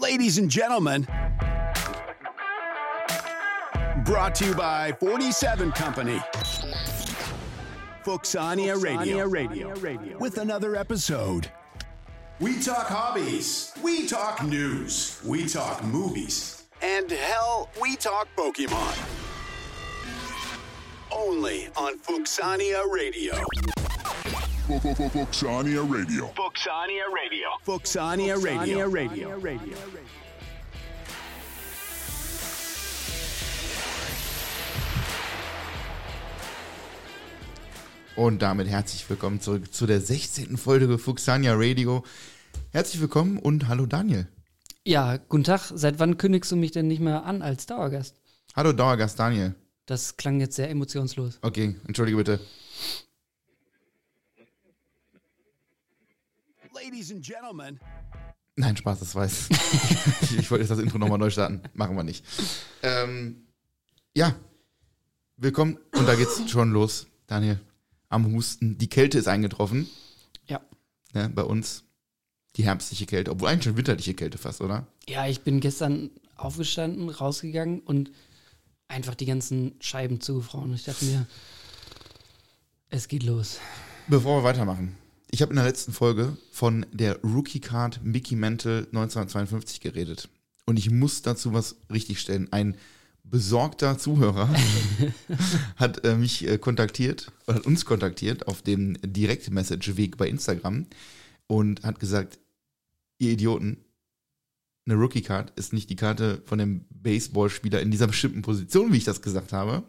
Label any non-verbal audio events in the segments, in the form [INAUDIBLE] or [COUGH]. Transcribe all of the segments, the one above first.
Ladies and gentlemen, brought to you by 47 Company. Fuxania Radio. Radio. With another episode. We talk hobbies. We talk news. We talk movies. And hell, we talk Pokemon. Only on Fuxania Radio. Fuxania Radio. Fuxania Radio. Fuxania Radio. Radio. Radio. Und damit herzlich willkommen zurück zu der 16. Folge Fuxania Radio. Herzlich willkommen und hallo Daniel. Ja, guten Tag. Seit wann kündigst du mich denn nicht mehr an als Dauergast? Hallo Dauergast Daniel. Das klang jetzt sehr emotionslos. Okay, entschuldige bitte. Nein, Spaß, das weiß. [LAUGHS] ich, ich wollte jetzt das Intro nochmal neu starten. Machen wir nicht. Ähm, ja, willkommen. Und da geht's schon los, Daniel. Am Husten. Die Kälte ist eingetroffen. Ja. Ne, bei uns. Die herbstliche Kälte. Obwohl eigentlich schon winterliche Kälte fast, oder? Ja, ich bin gestern aufgestanden, rausgegangen und einfach die ganzen Scheiben zugefroren. Ich dachte mir, es geht los. Bevor wir weitermachen. Ich habe in der letzten Folge von der Rookie Card Mickey Mantle 1952 geredet. Und ich muss dazu was richtigstellen. Ein besorgter Zuhörer [LAUGHS] hat äh, mich äh, kontaktiert, oder hat uns kontaktiert auf dem Direct-Message-Weg bei Instagram und hat gesagt, ihr Idioten, eine Rookie Card ist nicht die Karte von dem Baseballspieler in dieser bestimmten Position, wie ich das gesagt habe,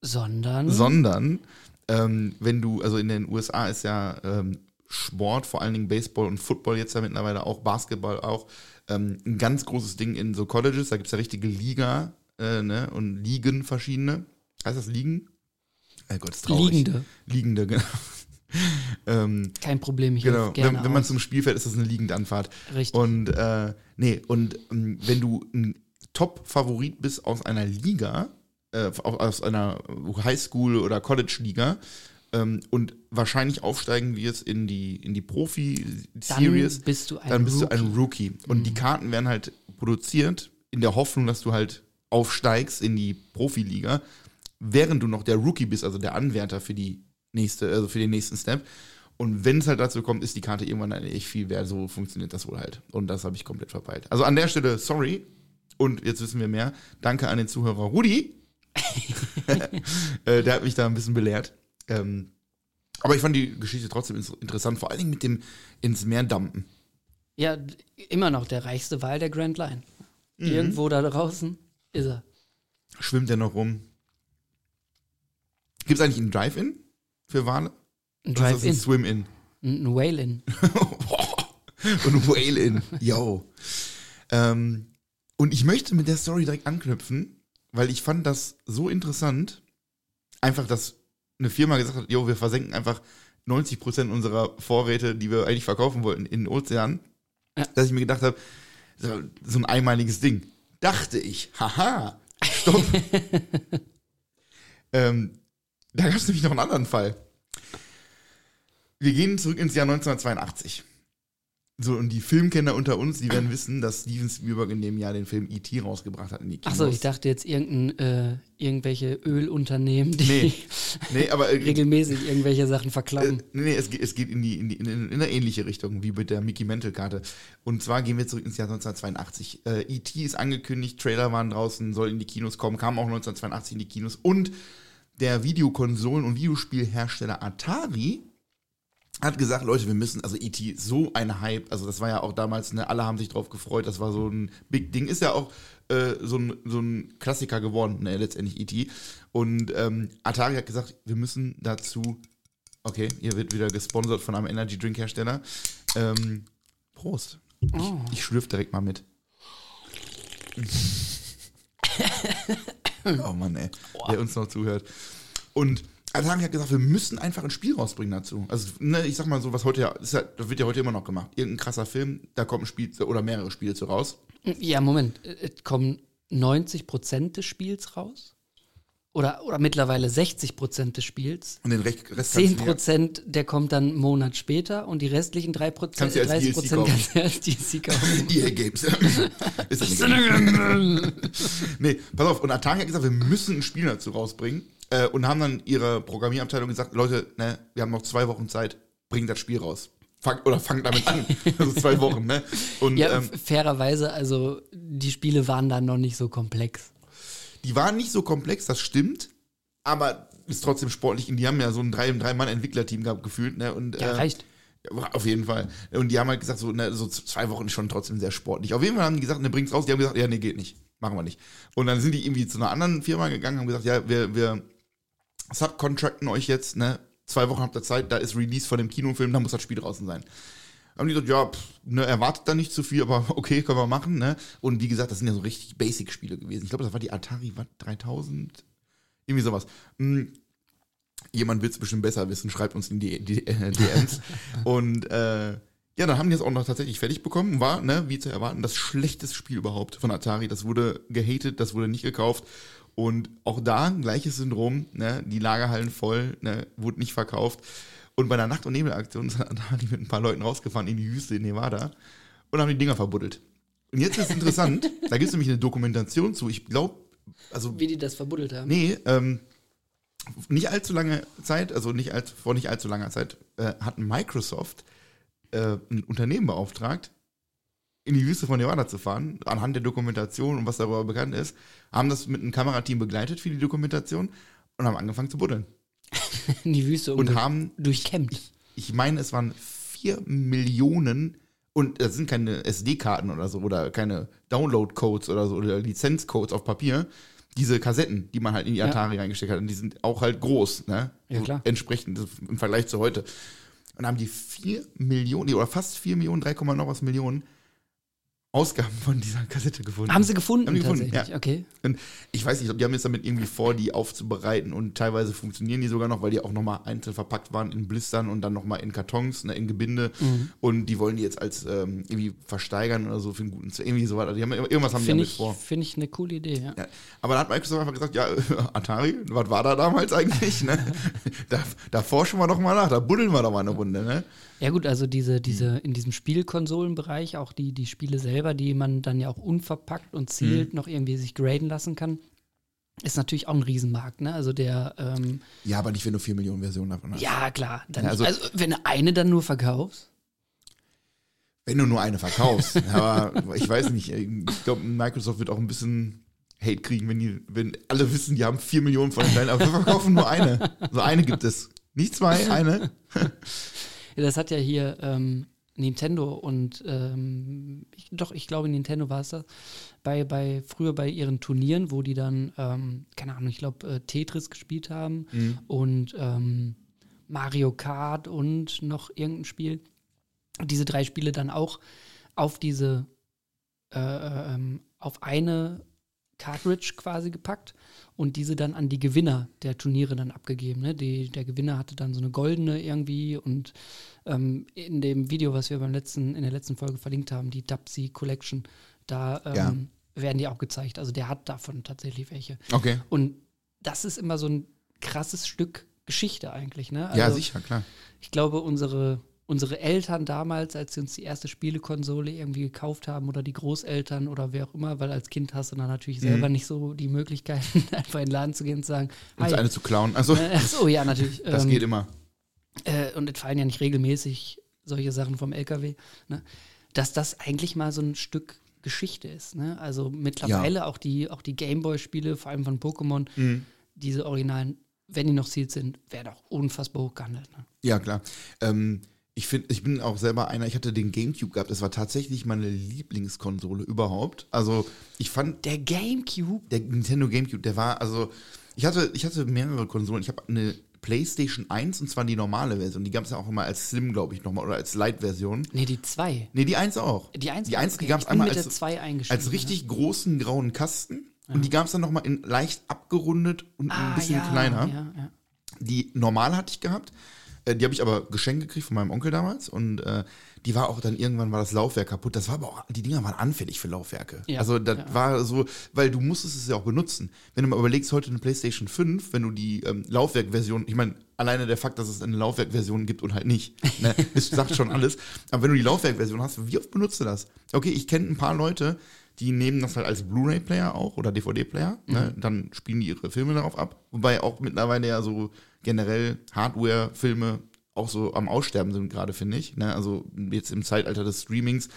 Sondern. sondern ähm, wenn du, also in den USA ist ja ähm, Sport, vor allen Dingen Baseball und Football jetzt ja mittlerweile auch, Basketball auch, ähm, ein ganz großes Ding in so Colleges, da gibt es ja richtige Liga äh, ne, und Ligen verschiedene. Heißt das Ligen? Oh Gott, ist traurig. Liegende. Liegende, genau. [LAUGHS] ähm, Kein Problem, ich Genau, gerne wenn, wenn man zum Spiel fährt, ist das eine liegende Anfahrt. Richtig. Und äh, nee, und ähm, wenn du ein Top-Favorit bist aus einer Liga, äh, aus einer Highschool- oder College-Liga ähm, und wahrscheinlich aufsteigen wirst in die, in die Profi-Series, Dann bist du ein dann bist Rookie. Mhm. du ein Rookie. Und die Karten werden halt produziert in der Hoffnung, dass du halt aufsteigst in die Profiliga, während du noch der Rookie bist, also der Anwärter für die nächste, also für den nächsten Step. Und wenn es halt dazu kommt, ist die Karte irgendwann echt viel wert. So funktioniert das wohl halt. Und das habe ich komplett verpeilt. Also an der Stelle, sorry. Und jetzt wissen wir mehr. Danke an den Zuhörer Rudi. [LAUGHS] äh, der hat mich da ein bisschen belehrt. Ähm, aber ich fand die Geschichte trotzdem interessant, vor allen Dingen mit dem ins Meer dampen. Ja, immer noch der reichste Wal der Grand Line. Mhm. Irgendwo da draußen ist er. Schwimmt der noch rum? Gibt es eigentlich einen Drive-In für Wale? Ein Drive-In, ein Swim-In? ein Whale-In. [LAUGHS] und ein Whale-In. Yo. Ähm, und ich möchte mit der Story direkt anknüpfen, weil ich fand das so interessant, einfach, dass eine Firma gesagt hat, yo, wir versenken einfach 90% unserer Vorräte, die wir eigentlich verkaufen wollten, in den Ozean, Ja. dass ich mir gedacht habe, so so ein einmaliges Ding. Dachte ich, haha, stopp. [LAUGHS] ähm, da gab es nämlich noch einen anderen Fall. Wir gehen zurück ins Jahr 1982. So, und die Filmkenner unter uns, die werden wissen, dass Steven Spielberg in dem Jahr den Film E.T. rausgebracht hat in die Kinos. Achso, ich dachte jetzt irgendein, äh, irgendwelche Ölunternehmen, die Nee, nee, aber äh, [LAUGHS] regelmäßig irgendwelche Sachen äh, verklauen. nee, nee, es geht, es geht in, die, in, die, in, in eine ähnliche Richtung wie mit der Mickey Mantle Karte. Und zwar gehen wir zurück ins Jahr 1982. Äh, E.T. ist angekündigt, Trailer waren draußen, soll in die Kinos kommen, kam auch 1982 in die Kinos. Und der Videokonsolen- und Videospielhersteller Atari hat gesagt, Leute, wir müssen, also E.T. so ein Hype, also das war ja auch damals, ne, alle haben sich drauf gefreut, das war so ein Big Ding, ist ja auch äh, so, ein, so ein Klassiker geworden, ne, letztendlich E.T. Und ähm, Atari hat gesagt, wir müssen dazu, okay, hier wird wieder gesponsert von einem Energy Drink Hersteller. Ähm, Prost. Oh. Ich, ich schlürf direkt mal mit. [LAUGHS] oh Mann, ey, der uns noch zuhört. Und Atari hat gesagt, wir müssen einfach ein Spiel rausbringen dazu. Also, ne, ich sag mal so, was heute ja, ist ja, das wird ja heute immer noch gemacht. Irgendein krasser Film, da kommt ein Spiel oder mehrere Spiele zu raus. Ja, Moment. Es kommen 90 Prozent des Spiels raus? oder, oder mittlerweile 60 Prozent des Spiels. Und den Rest, Rest 10 Prozent, der kommt dann einen Monat später und die restlichen 3 Prozent, Kannst du als 30 DLC Prozent kannst du als DLC [LAUGHS] kaufen. EA Games. ist das [LAUGHS] nee, pass auf. Und Atari hat gesagt, wir müssen ein Spiel dazu rausbringen. Äh, und haben dann ihre Programmierabteilung gesagt, Leute, ne, wir haben noch zwei Wochen Zeit, bringt das Spiel raus. Fang, oder fangt damit an. [LAUGHS] Also zwei Wochen, ne? Und Ja, ähm, fairerweise, also die Spiele waren dann noch nicht so komplex. die waren nicht so komplex, das stimmt, aber ist trotzdem sportlich. Und die haben ja so ein drei, drei Mann Entwicklerteam gehabt gefühlt, ne? Und, Ja, äh, reicht. Auf jeden Fall. Und die haben halt gesagt, so, ne, so zwei Wochen ist schon trotzdem sehr sportlich. Auf jeden Fall haben die gesagt, ne, bringt's raus. Die haben gesagt, ja, nee, geht nicht. Machen wir nicht. Und dann sind die irgendwie zu einer anderen Firma gegangen und haben gesagt, ja, wir, wir subcontracten euch jetzt, ne, zwei Wochen habt ihr Zeit, da ist Release von dem Kinofilm, da muss das Spiel draußen sein. Haben die gesagt, ja, pff, ne, erwartet da nicht zu viel, aber [LAUGHS] okay, können wir machen, ne? Und wie gesagt, das sind ja so richtig Basic-Spiele gewesen. Ich glaube, das war die Atari was, 3000, irgendwie sowas. Hm, jemand wird es bestimmt besser wissen, schreibt uns in die, die äh, [LAUGHS] DMs. und äh, ja, dann haben die es auch noch tatsächlich fertig bekommen. War, ne, wie zu erwarten, das schlechteste Spiel überhaupt von Atari. Das wurde gehatet, das wurde nicht gekauft. Und auch da gleiches Syndrom, ne, die Lagerhallen voll, ne, wurde nicht verkauft. Und bei der Nacht- und Nebelaktion [LAUGHS] ist Atari mit ein paar Leuten rausgefahren in die Wüste in Nevada und haben die Dinger verbuddelt. Und jetzt ist interessant, [LAUGHS] da gibt es nämlich eine Dokumentation zu. Ich glaube, also Wie die das verbuddelt haben. Nee, ähm, nicht allzu lange Zeit, also nicht allzu, vor nicht allzu langer Zeit, äh, hat Microsoft äh, ein Unternehmen beauftragt, in die Wüste von Nevada zu fahren, anhand der Dokumentation und was darüber bekannt ist, haben das mit einem Kamerateam begleitet für die Dokumentation und haben angefangen zu buddeln. [LAUGHS] In die Wüste Und haben, durchkämmt. ich meine, es waren vier Millionen und das sind keine SD-Karten oder so oder keine Download-Codes oder so oder Lizenzcodes auf Papier. Diese Kassetten, die man halt in die Ja. Atari reingesteckt hat, und die sind auch halt groß, ne? Ja, klar. Entsprechend im Vergleich zu heute. Und haben die vier Millionen, oder fast vier Millionen, 3, noch was Millionen Ausgaben von dieser Kassette gefunden. Haben sie gefunden, Haben die gefunden, ja. Okay. Und ich weiß nicht, die haben jetzt damit irgendwie vor, die aufzubereiten und teilweise funktionieren die sogar noch, weil die auch nochmal einzeln verpackt waren in Blistern und dann nochmal in Kartons, ne, in Gebinde. Mhm. Und die wollen die jetzt als ähm, irgendwie versteigern oder so für einen guten Zweck. Irgendwie so weiter. Die haben, irgendwas haben die Finde damit ich, vor. find ich eine coole Idee, ja. Ja. Aber da hat Microsoft einfach gesagt, ja, [LAUGHS] Atari, was war da damals eigentlich? Ne? [LAUGHS] da, da forschen wir doch mal nach, da buddeln wir doch mal eine Runde. Ne? Ja gut, also diese, Mhm. diese, in diesem Spielkonsolenbereich, auch die, die Spiele selber, die man dann ja auch unverpackt und zielt Mhm. noch irgendwie sich graden lassen kann, ist natürlich auch ein Riesenmarkt, ne? Also der, ähm, Ja, aber nicht, wenn du 4 Millionen Versionen davon hast. ja klar, dann Ja, also, also- also wenn du eine dann nur verkaufst, Wenn du nur eine verkaufst. [LAUGHS] Aber ich weiß nicht, ich glaube, Microsoft wird auch ein bisschen Hate kriegen, wenn, die, wenn alle wissen, die haben 4 Millionen von den Teilen, aber wir verkaufen nur eine. So eine gibt es. Nicht zwei, eine. [LAUGHS] Ja, das hat ja hier ähm, Nintendo und ähm, ich, doch, ich glaube, Nintendo war es das. Bei, bei, früher bei ihren Turnieren, wo die dann, ähm, keine Ahnung, ich glaube, äh, Tetris gespielt haben und ähm, Mario Kart und noch irgendein Spiel. Diese drei Spiele dann auch auf diese, äh, ähm, auf eine Cartridge quasi gepackt und diese dann an die Gewinner der Turniere dann abgegeben. Ne? Die, der Gewinner hatte dann so eine goldene irgendwie und ähm, in dem Video, was wir beim letzten, in der letzten Folge verlinkt haben, die Dapsy Collection, da ähm, Ja. werden die auch gezeigt. Also der hat davon tatsächlich welche. Okay. Und das ist immer so ein krasses Stück Geschichte eigentlich. Ne? ja, Also sicher, klar. Ich glaube, unsere, unsere Eltern damals, als sie uns die erste Spielekonsole irgendwie gekauft haben oder die Großeltern oder wer auch immer, weil als Kind hast du dann natürlich selber nicht so die Möglichkeiten, [LAUGHS] einfach in den Laden zu gehen und zu sagen, Uns eine zu klauen. Also, Äh, ach so, ja, natürlich. [LAUGHS] das Ähm, geht immer. äh, und es fallen ja nicht regelmäßig solche Sachen vom LKW, ne? dass das eigentlich mal so ein Stück Geschichte ist. Ne? Also mittlerweile auch die, auch die Gameboy-Spiele, vor allem von Pokémon, Mhm. diese originalen, wenn die noch sealed sind, werden auch unfassbar hoch gehandelt. Ne? Ja, klar. Ähm, ich finde, ich bin auch selber einer, ich hatte den Gamecube gehabt, das war tatsächlich meine Lieblingskonsole überhaupt. Also, ich fand Der Gamecube, der Nintendo Gamecube, der war, also, ich hatte, ich hatte mehrere Konsolen. Ich habe eine PlayStation 1 und zwar die normale Version. Die gab es ja auch immer als Slim, glaube ich, nochmal oder als Light-Version. nee, die 2. Nee, die 1 auch. Die 1, die, 1 okay. die gab es einmal als, der 2 eingestiegen. als richtig großen grauen Kasten. Und die gab es dann nochmal in leicht abgerundet und ah, ein bisschen ja, kleiner. Ja, ja. Die normale hatte ich gehabt. Äh, die habe ich aber geschenkt gekriegt von meinem Onkel damals und äh, die war auch dann irgendwann war das Laufwerk kaputt. Das war aber auch, die Dinger waren anfällig für Laufwerke. Ja, also das ja. war so, weil du musstest es ja auch benutzen. Wenn du mal überlegst, heute eine PlayStation 5, wenn du die ähm, Laufwerkversion, ich meine, alleine der Fakt, dass es eine Laufwerkversion gibt und halt nicht, ne, [LAUGHS] das sagt schon alles. Aber wenn du die Laufwerkversion hast, wie oft benutzt du das? Okay, ich kenne ein paar Leute, die nehmen das halt als Blu-ray-Player auch oder DVD-Player. Ne? Dann spielen die ihre Filme darauf ab. Wobei auch mittlerweile ja so generell Hardware-Filme auch so am Aussterben sind gerade, finde ich. Ne? Also jetzt im Zeitalter des Streamings.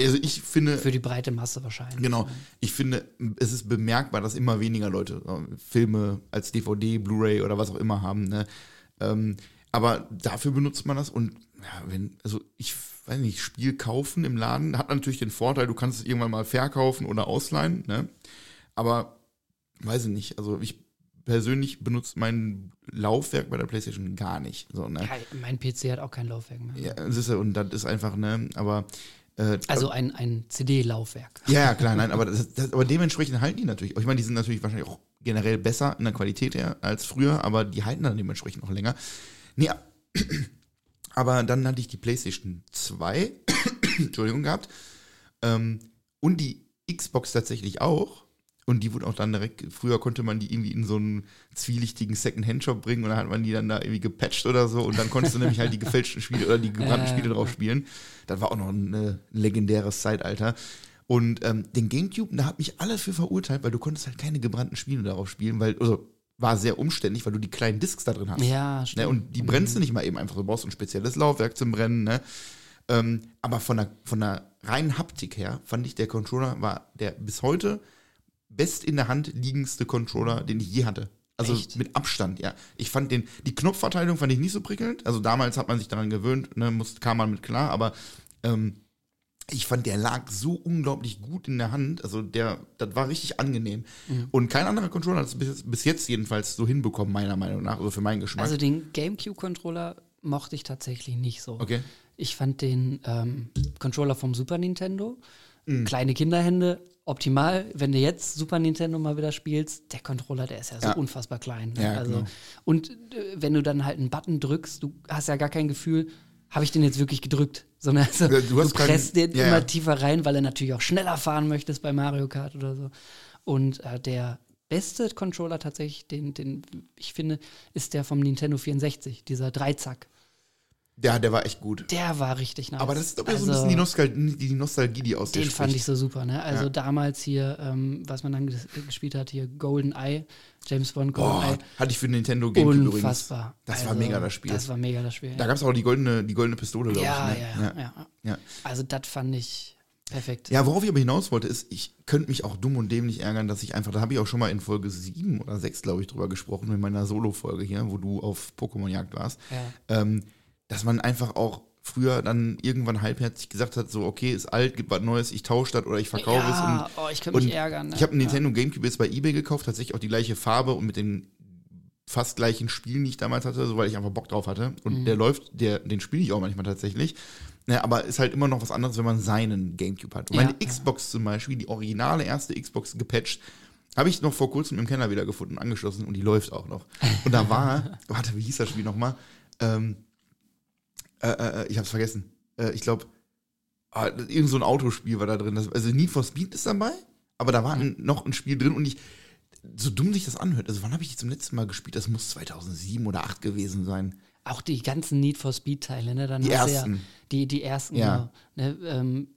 Also ich finde, Für die breite Masse wahrscheinlich. genau, ich finde, es ist bemerkbar, dass immer weniger Leute äh, Filme als DVD, Blu-ray oder was auch immer haben. Ne? Ähm, aber dafür benutzt man das und ja, wenn, also ich weiß nicht, Spiel kaufen im Laden hat natürlich den Vorteil, du kannst es irgendwann mal verkaufen oder ausleihen, ne? Aber weiß ich nicht, also ich persönlich benutze mein Laufwerk bei der Playstation gar nicht. So, ne? Ja, mein PC hat auch kein Laufwerk mehr. Ja, das ist und das ist einfach, ne, aber äh, Also ein, ein CD-Laufwerk. ja, [LAUGHS] ja, klar, nein, aber, das, das, aber dementsprechend halten die natürlich. Ich meine, die sind natürlich wahrscheinlich auch generell besser in der Qualität her als früher, aber die halten dann dementsprechend noch länger. Nee, aber dann hatte ich die PlayStation 2, [COUGHS] Entschuldigung, gehabt. Ähm, und die Xbox tatsächlich auch. Und die wurde auch dann direkt, früher konnte man die irgendwie in so einen zwielichtigen Second-Hand-Shop bringen und dann hat man die dann da irgendwie gepatcht oder so und dann konntest du nämlich halt die [LAUGHS] gefälschten Spiele oder die gebrannten Ja, Spiele drauf spielen. Das war auch noch ein äh, legendäres Zeitalter. Und ähm, den Gamecube, da hat mich alles für verurteilt, weil du konntest halt keine gebrannten Spiele darauf spielen, weil, also war sehr umständlich, weil du die kleinen Discs da drin hast. Ja, Ne, stimmt. und die brennst du nicht mal eben einfach. Du brauchst ein spezielles Laufwerk zum Brennen. Ne? Ähm, aber von der, von der reinen Haptik her fand ich, der Controller war der bis heute best in der Hand liegendste Controller, den ich je hatte. Also Echt? mit Abstand, ja. Ich fand den, die Knopfverteilung fand ich nicht so prickelnd. Also damals hat man sich daran gewöhnt, ne, muss, kam man mit klar, aber ähm, ich fand, der lag so unglaublich gut in der Hand. Also der, das war richtig angenehm. Mhm. Und kein anderer Controller hat es bis, bis jetzt jedenfalls so hinbekommen, meiner Meinung nach, also für meinen Geschmack. Also den GameCube-Controller mochte ich tatsächlich nicht so. okay. Ich fand den ähm, Controller vom Super Nintendo, Mhm. kleine Kinderhände, optimal. Wenn du jetzt Super Nintendo mal wieder spielst, der Controller, der ist ja so Ja. unfassbar klein. Ne? Ja, also, genau. Und äh, wenn du dann halt einen Button drückst, du hast ja gar kein Gefühl, habe ich den jetzt wirklich gedrückt? Sondern also, du, du hast keinen- presst den ja, immer ja. tiefer rein, weil er natürlich auch schneller fahren möchtest bei Mario Kart oder so. Und äh, der beste Controller tatsächlich, den, den ich finde, ist der vom Nintendo 64, dieser Dreizack. Ja, der war echt gut. Der war richtig nice. Aber das ist doch so ein Also, bisschen die Nostalgie, die, Nostalgie, die aus Den fand ich so super, ne? Also Ja. damals hier, ähm, was man dann ges gespielt hat, hier Golden Eye, James Bond Golden Boah, Eye. hatte ich für Nintendo Gamecube übrigens. Unfassbar. Das war Also, mega das Spiel. Das war mega das Spiel. Da gab es auch die goldene, die goldene Pistole, glaube ja, ich. Ne? ja, ja, ja, ja. Also das fand ich perfekt. Ja, worauf ich aber hinaus wollte, ist, ich könnte mich auch dumm und dämlich ärgern, dass ich einfach, da habe ich auch schon mal in Folge 7 oder 6, glaube ich, drüber gesprochen, in meiner Solo-Folge hier, wo du auf Pokémon-Jagd warst, Ja. ähm, dass man einfach auch früher dann irgendwann halbherzig gesagt hat, so, okay, ist alt, gibt was Neues, ich tausche das oder ich verkaufe es. Ja, Und, oh, ich könnte mich ärgern. Ne? Ich habe einen ja. Nintendo Gamecube jetzt bei Ebay gekauft, tatsächlich auch die gleiche Farbe und mit den fast gleichen Spielen, die ich damals hatte, so weil ich einfach Bock drauf hatte. Und Mhm. der läuft, der, den spiele ich auch manchmal tatsächlich. Ja, aber ist halt immer noch was anderes, wenn man seinen Gamecube hat. Und Ja, meine ja. Xbox zum Beispiel, die originale erste Xbox gepatcht, habe ich noch vor kurzem im Keller wieder gefunden, angeschlossen und die läuft auch noch. Und da war, [LAUGHS] warte, wie hieß das Spiel nochmal? Ähm, äh, äh, ich hab's vergessen. Äh, ich glaube, ah, irgend so ein Autospiel war da drin. Das, also Need for Speed ist dabei, aber da war ein, noch ein Spiel drin und ich, so dumm sich das anhört, also wann habe ich die zum letzten Mal gespielt? Das muss 2007 oder 2008 gewesen sein. Auch die ganzen Need for Speed-Teile, ne? Dann Die ersten. Ja, die, die ersten, Ja. genau. Ne? Ähm,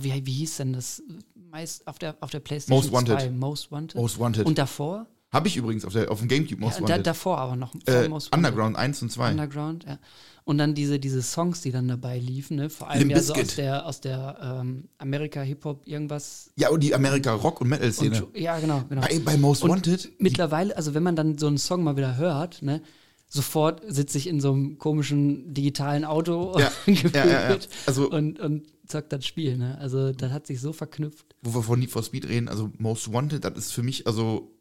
wie, wie hieß denn das? Meist auf der, auf der PlayStation Most Wanted. 2, Most Wanted. Most Wanted. Und davor? Habe ich übrigens auf, der, auf dem Gamecube Most ja, da, Wanted. davor aber noch. äh, Wanted. Underground 1 und 2. Underground, ja. Und dann diese, diese Songs, die dann dabei liefen, ne? Vor allem ja so aus der, aus der ähm, Amerika-Hip-Hop irgendwas. Ja, und die Amerika Rock- und Metal-Szene. Ja, genau, genau. Bei, bei Most Und Wanted, Mittlerweile, also wenn man dann so einen Song mal wieder hört, ne, sofort sitze ich in so einem komischen digitalen Auto ja, [LAUGHS] ja, ja. Also- und, und zockt das Spiel. Ne? Also das hat sich so verknüpft. wo wir von Need for Speed reden, also Most Wanted, das ist für mich, also,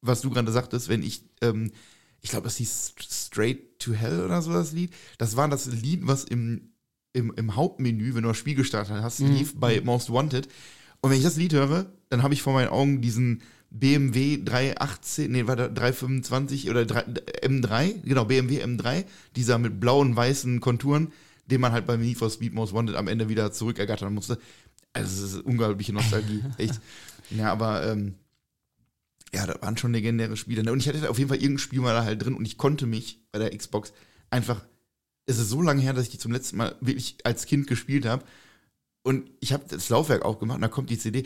was du gerade sagtest, wenn ich, ähm, ich glaube, das hieß Straight to Hell oder so das Lied. Das war das Lied, was im, im, im Hauptmenü, wenn du das Spiel gestartet hast, Mhm. lief bei Most Wanted. Und wenn ich das Lied höre, dann habe ich vor meinen Augen diesen BMW 318, nee, war da 325 oder 3, M3, genau, BMW M3, dieser mit blauen, weißen Konturen, den man halt beim Need for Speed Most Wanted am Ende wieder zurückergattern musste. Also, es ist unglaubliche Nostalgie, [LAUGHS] echt. Ja, aber, ähm, ja, da waren schon legendäre Spiele. Und ich hatte auf jeden Fall irgendein Spiel mal da halt drin und ich konnte mich bei der Xbox einfach, es ist so lange her, dass ich die zum letzten Mal wirklich als Kind gespielt habe. Und ich habe das Laufwerk aufgemacht und da kommt die CD.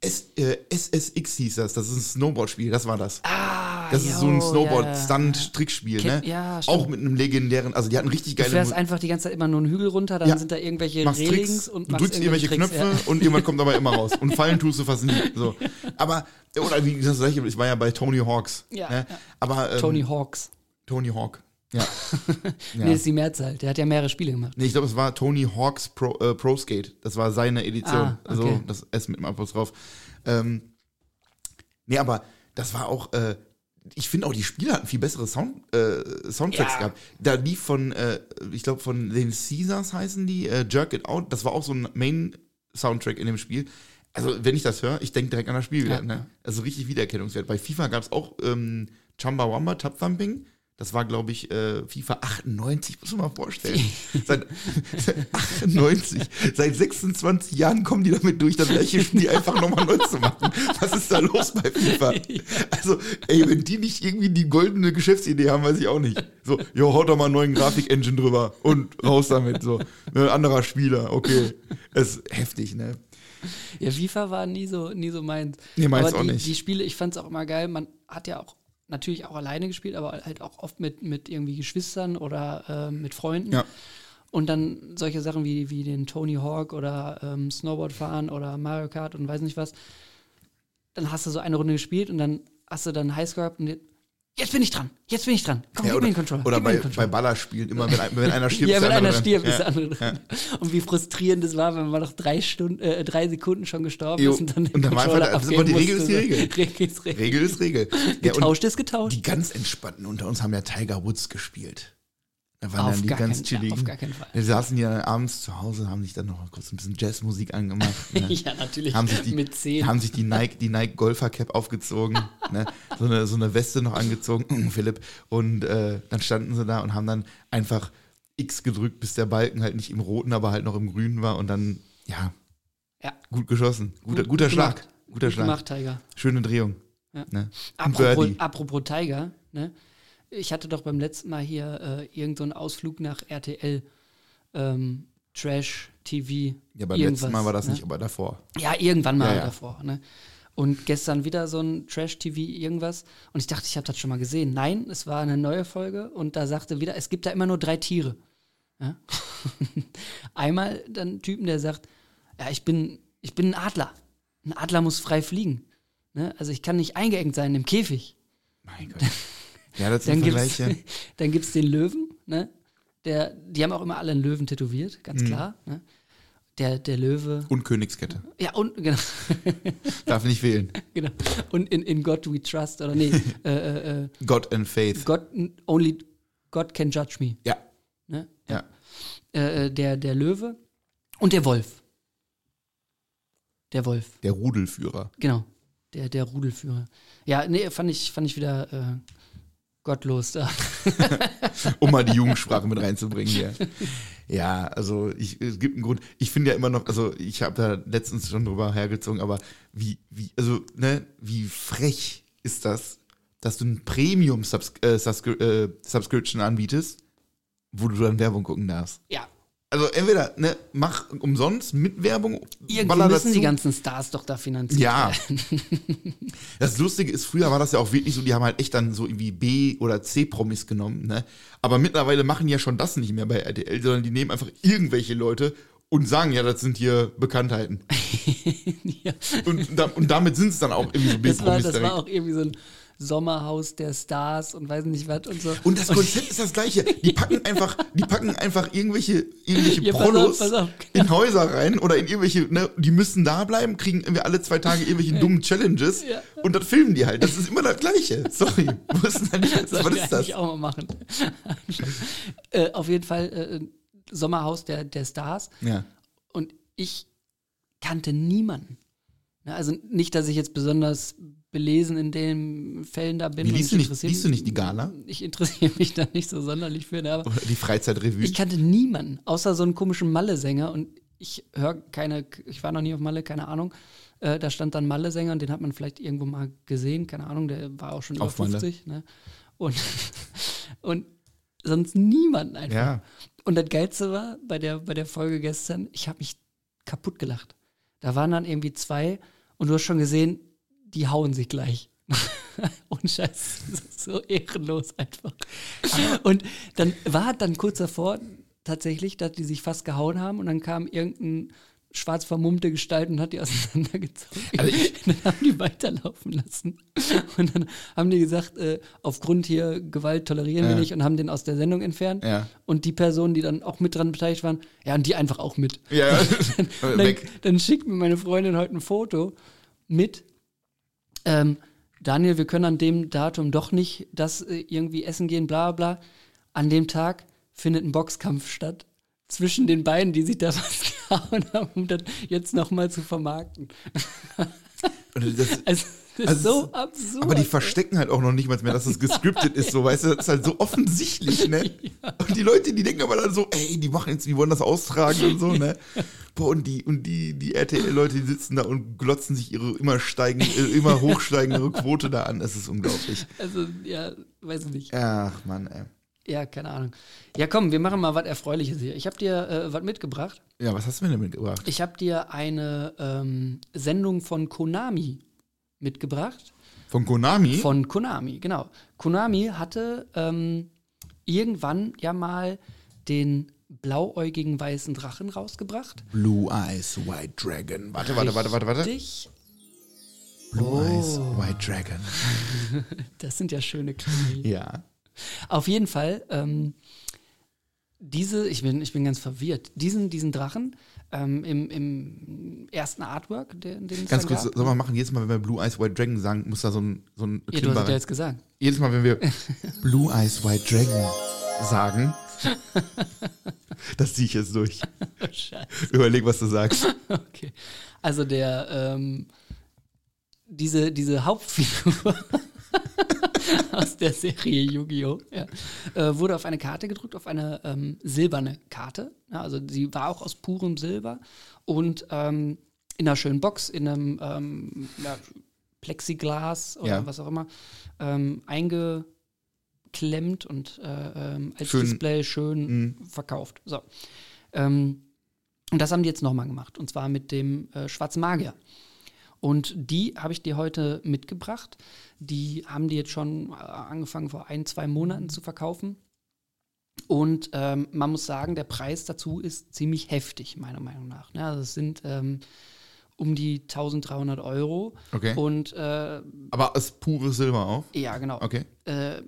S, äh, SSX hieß das, das ist ein Snowboard-Spiel, das war das. Ah, Das ist so ein Snowboard-Stunt-Trickspiel, Kenn- ne? ja, stimmt. Auch mit einem legendären, also die hatten richtig Du geile fährst Mu- einfach die ganze Zeit immer nur einen Hügel runter, dann Ja. sind da irgendwelche machst Railings Tricks, und du drückst irgendwelche Tricks, Knöpfe ja. und irgendwann kommt dabei immer raus. Und fallen tust du fast nie. So. [LAUGHS] Aber, oder wie das gleiche, ich war ja bei Tony Hawks. Ja, ne? ja. Aber ähm, Tony Hawks. Tony Hawk. Ja. [LAUGHS] ja. Nee, das ist die Mehrzahl. Der hat ja mehrere Spiele gemacht. Nee, ich glaube, es war Tony Hawks Pro, äh, Pro Skate. Das war seine Edition. Ah, okay. Also das S mit dem Abschluss drauf. Ähm, nee, aber das war auch, äh, ich finde auch, die Spiele hatten viel bessere Sound, äh, Soundtracks Ja. gehabt. Da lief von, äh, ich glaube, von den Caesars heißen die, äh, Jerk It Out. Das war auch so ein Main-Soundtrack in dem Spiel. Also, wenn ich das höre, ich denke direkt an das Spiel wieder. Ja. Ne? Also richtig Wiedererkennungswert. Bei FIFA gab es auch ähm, Chamba Wamba, Tap Thumping. Das war, glaube ich, äh, FIFA 98, muss man mal vorstellen. [LAUGHS] Seit 98, seit 26 Jahren kommen die damit durch, das gleiche Spiel einfach nochmal neu zu machen. Was ist da los bei FIFA? Also, ey, wenn die nicht irgendwie die goldene Geschäftsidee haben, weiß ich auch nicht. So, jo, haut da mal einen neuen Grafik-Engine drüber und raus damit. So, ein anderer Spieler, okay. Es ist heftig, ne? Ja, FIFA war nie so, nie so meins. Nee, meins aber auch die, nicht. die Spiele, ich fand es auch immer geil. Man hat ja auch natürlich auch alleine gespielt, aber halt auch oft mit, mit irgendwie Geschwistern oder äh, mit Freunden. Ja. Und dann solche Sachen wie, wie den Tony Hawk oder ähm, Snowboard fahren oder Mario Kart und weiß nicht was. Dann hast du so eine Runde gespielt und dann hast du dann Highscore gehabt und jetzt- bin ich dran, jetzt bin ich dran. Komm, Ja, gib oder mir den Controller. oder bei, Controller. bei Ballerspielen, immer wenn, wenn einer stirbt, ja, ist wenn der einer stirbt, ist Ja. der andere dran. Und wie frustrierend es war, wenn man nach drei Stunden, äh, drei Sekunden schon gestorben Jo, ist und dann den und dann einfach- Controller das ist aber die abgeben Regel ist die. Regel. Regel ist Regel. Regel ist Regel. Ja, Getauscht ist getauscht. die ganz entspannten unter uns haben ja Tiger Woods gespielt. Da waren Auf dann die gar ganz keinen- chilligen. ja, auf gar keinen Fall. Die saßen ja abends zu Hause, haben sich dann noch kurz ein bisschen Jazzmusik angemacht. [LAUGHS] Ne? Ja, natürlich. Haben sich die, Mit zehn. haben sich die Nike, die Nike Golfer Cap aufgezogen, ne? so, eine, so eine Weste noch angezogen, Philipp. Und äh, dann standen sie da und haben dann einfach X gedrückt, bis der Balken halt nicht im roten, aber halt noch im grünen war und dann, ja, Ja. gut geschossen. Guter, Gut- guter gut Schlag. gemacht. Guter Gut Schlag. gemacht, Tiger. Schöne Drehung. Ja. Ne? Apropos, apropos Tiger, ne? Ich hatte doch beim letzten Mal hier äh, irgendeinen so einen Ausflug nach RTL. Ähm, Trash, TV. Ja, beim letzten Mal war das ne? nicht, aber davor. Ja, irgendwann mal Ja, ja. davor. Ne? Und gestern wieder so ein Trash-TV irgendwas. Und ich dachte, ich habe das schon mal gesehen. Nein, es war eine neue Folge und da sagte wieder, es gibt da immer nur drei Tiere. Ja? [LAUGHS] Einmal dann Typen, der sagt, ja, ich bin, ich bin ein Adler. Ein Adler muss frei fliegen. Ne? Also ich kann nicht eingeengt sein im Käfig. Mein Gott. [LAUGHS] Ja, das Dann sind gibt's, Vergleiche. [LAUGHS] dann gibt's den Löwen, ne? Der, die haben auch immer alle einen Löwen tätowiert, Mhm. ganz klar. Ne? Der, der Löwe. Und Königskette. Ja, und [LAUGHS] genau. Darf nicht fehlen. [LAUGHS] Genau. Und in, in God we trust, oder nee, äh, äh, äh, God and Faith. God, only God can judge me. Ja. Ne? Ja. Äh, äh, der, der Löwe und der Wolf. Der Wolf, Der Rudelführer. genau. Der, der Rudelführer. Ja, nee, fand ich, fand ich wieder äh, gottlos da. [LAUGHS] Um mal die Jugendsprache mit reinzubringen hier. Ja, also ich, es gibt einen Grund. Ich finde ja immer noch, also ich habe da letztens schon drüber hergezogen, aber wie, wie, also, ne, wie frech ist das, dass du ein Premium-Subscription äh, Subscri äh, Subscription anbietest, wo du dann Werbung gucken darfst. Ja. Also entweder, ne, mach umsonst mit Werbung, Irgendwie müssen dazu. die ganzen Stars doch da finanzieren. Ja. [LAUGHS] Das Lustige ist, früher war das ja auch wirklich so, die haben halt echt dann so irgendwie B- oder C-Promis genommen, ne? Aber mittlerweile machen die ja schon das nicht mehr bei RTL, sondern die nehmen einfach irgendwelche Leute und sagen, ja, das sind hier Bekanntheiten. [LAUGHS] ja. Und, und damit sind es dann auch irgendwie so Das, war, B-Promis das war auch irgendwie so ein Sommerhaus der Stars und weiß nicht was und so. Und das Konzept ist das gleiche. Die packen einfach, die packen einfach irgendwelche, irgendwelche Ja, pass auf, Prolos pass auf, in Häuser rein oder in irgendwelche, ne, die müssen da bleiben, kriegen irgendwie alle zwei Tage irgendwelche dummen Challenges Ja. und das filmen die halt. Das ist immer das Gleiche. Sorry. Wo ist denn da nicht, Sollen was ist das? eigentlich auch mal machen. [LAUGHS] äh, auf jeden Fall äh, Sommerhaus der, der Stars. Ja. Und ich kannte niemanden. Ne, also nicht, dass ich jetzt besonders belesen in den Fällen da bin. Wie liest, ich du nicht, liest du nicht die Gala? Ich interessiere mich da nicht so sonderlich für, ne, aber Oder die Freizeitrevue? ich kannte niemanden, außer so einen komischen Malle-Sänger und ich höre keine, ich war noch nie auf Malle, keine Ahnung. Äh, da stand dann Malle-Sänger und den hat man vielleicht irgendwo mal gesehen, keine Ahnung, der war auch schon über Auf Malle. 50. Ne? Und, [LAUGHS] und sonst niemanden einfach. Ja. Und das Geilste war bei der, bei der Folge gestern, ich habe mich kaputt gelacht. Da waren dann irgendwie zwei und du hast schon gesehen, die hauen sich gleich. [LAUGHS] Und Scheiß, so ehrenlos einfach. Und dann war dann kurz davor tatsächlich, dass die sich fast gehauen haben und dann kam irgendein schwarz vermummte Gestalt und hat die auseinandergezogen. Also [LAUGHS] dann haben die weiterlaufen lassen. Und dann haben die gesagt, äh, aufgrund hier Gewalt tolerieren wir Ja. nicht und haben den aus der Sendung entfernt. Ja. Und die Personen, die dann auch mit dran beteiligt waren, ja, und die einfach auch mit. Ja, [LAUGHS] dann, weg. dann schickt mir meine Freundin heute ein Foto mit. Ähm, Daniel, wir können an dem Datum doch nicht das äh, irgendwie essen gehen, bla bla. An dem Tag findet ein Boxkampf statt zwischen den beiden, die sich da [LAUGHS] was gehauen haben, um das jetzt nochmal zu vermarkten. [LAUGHS] Das, [LAUGHS] Also, das Also ist so absurd. aber die verstecken halt auch noch nicht mal mehr, dass es gescriptet ist, so, weißt du, das ist halt so [LAUGHS] offensichtlich, ne? Und die Leute, die denken aber dann so, ey, die machen jetzt, die wollen das austragen und so, ne? Boah, und die, und die, die RTL-Leute, die sitzen da und glotzen sich ihre immer steigende, äh, immer [LAUGHS] hochsteigende Quote da an. Das ist unglaublich. also, ja, weiß ich nicht. Ach, Mann, ey. Ja, keine Ahnung. Ja, komm, wir machen mal was Erfreuliches hier. Ich habe dir äh, was mitgebracht. Ja, was hast du mir denn mitgebracht? Ich habe dir eine ähm, Sendung von Konami mitgebracht. Von Konami? Von Konami, genau. Konami hatte ähm, irgendwann ja mal den blauäugigen weißen Drachen rausgebracht. Blue Eyes White Dragon. Warte, warte, warte, warte, warte. Richtig. Blue Eyes Oh. White Dragon. [LAUGHS] Das sind ja schöne Klänge. Ja. Auf jeden Fall, ähm, diese, ich bin, ich bin ganz verwirrt, diesen, diesen Drachen ähm, im, im ersten Artwork, den, den Ganz kurz, gab. sollen wir machen, jedes Mal, wenn wir Blue Eyes White Dragon sagen, muss da so ein, so ein Ja, du hast ja jetzt gesagt. Jedes Mal, wenn wir [LAUGHS] Blue Eyes White Dragon sagen, [LAUGHS] das ziehe ich jetzt durch. Oh, Scheiße. Überleg, was du sagst. [LAUGHS] Okay. Also der, ähm, diese, diese Hauptfigur [LAUGHS] aus der Serie Yu-Gi-Oh! Ja, äh, wurde auf eine Karte gedrückt, auf eine ähm, silberne Karte. Ja, also sie war auch aus purem Silber und ähm, in einer schönen Box, in einem ähm, ja, Plexiglas oder was auch immer, ähm, eingeklemmt und äh, ähm, als Schön. Display schön verkauft. So. Ähm, und das haben die jetzt nochmal gemacht. Und zwar mit dem äh, Schwarzen Magier. Und die habe ich dir heute mitgebracht. Die haben die jetzt schon äh, angefangen vor ein, zwei Monaten zu verkaufen. Und ähm, man muss sagen, der Preis dazu ist ziemlich heftig, meiner Meinung nach. Ne? Also es sind ähm, um die 1300 Euro. Okay. Und äh, Aber es pure Silber auch. ja, genau. Okay. Äh,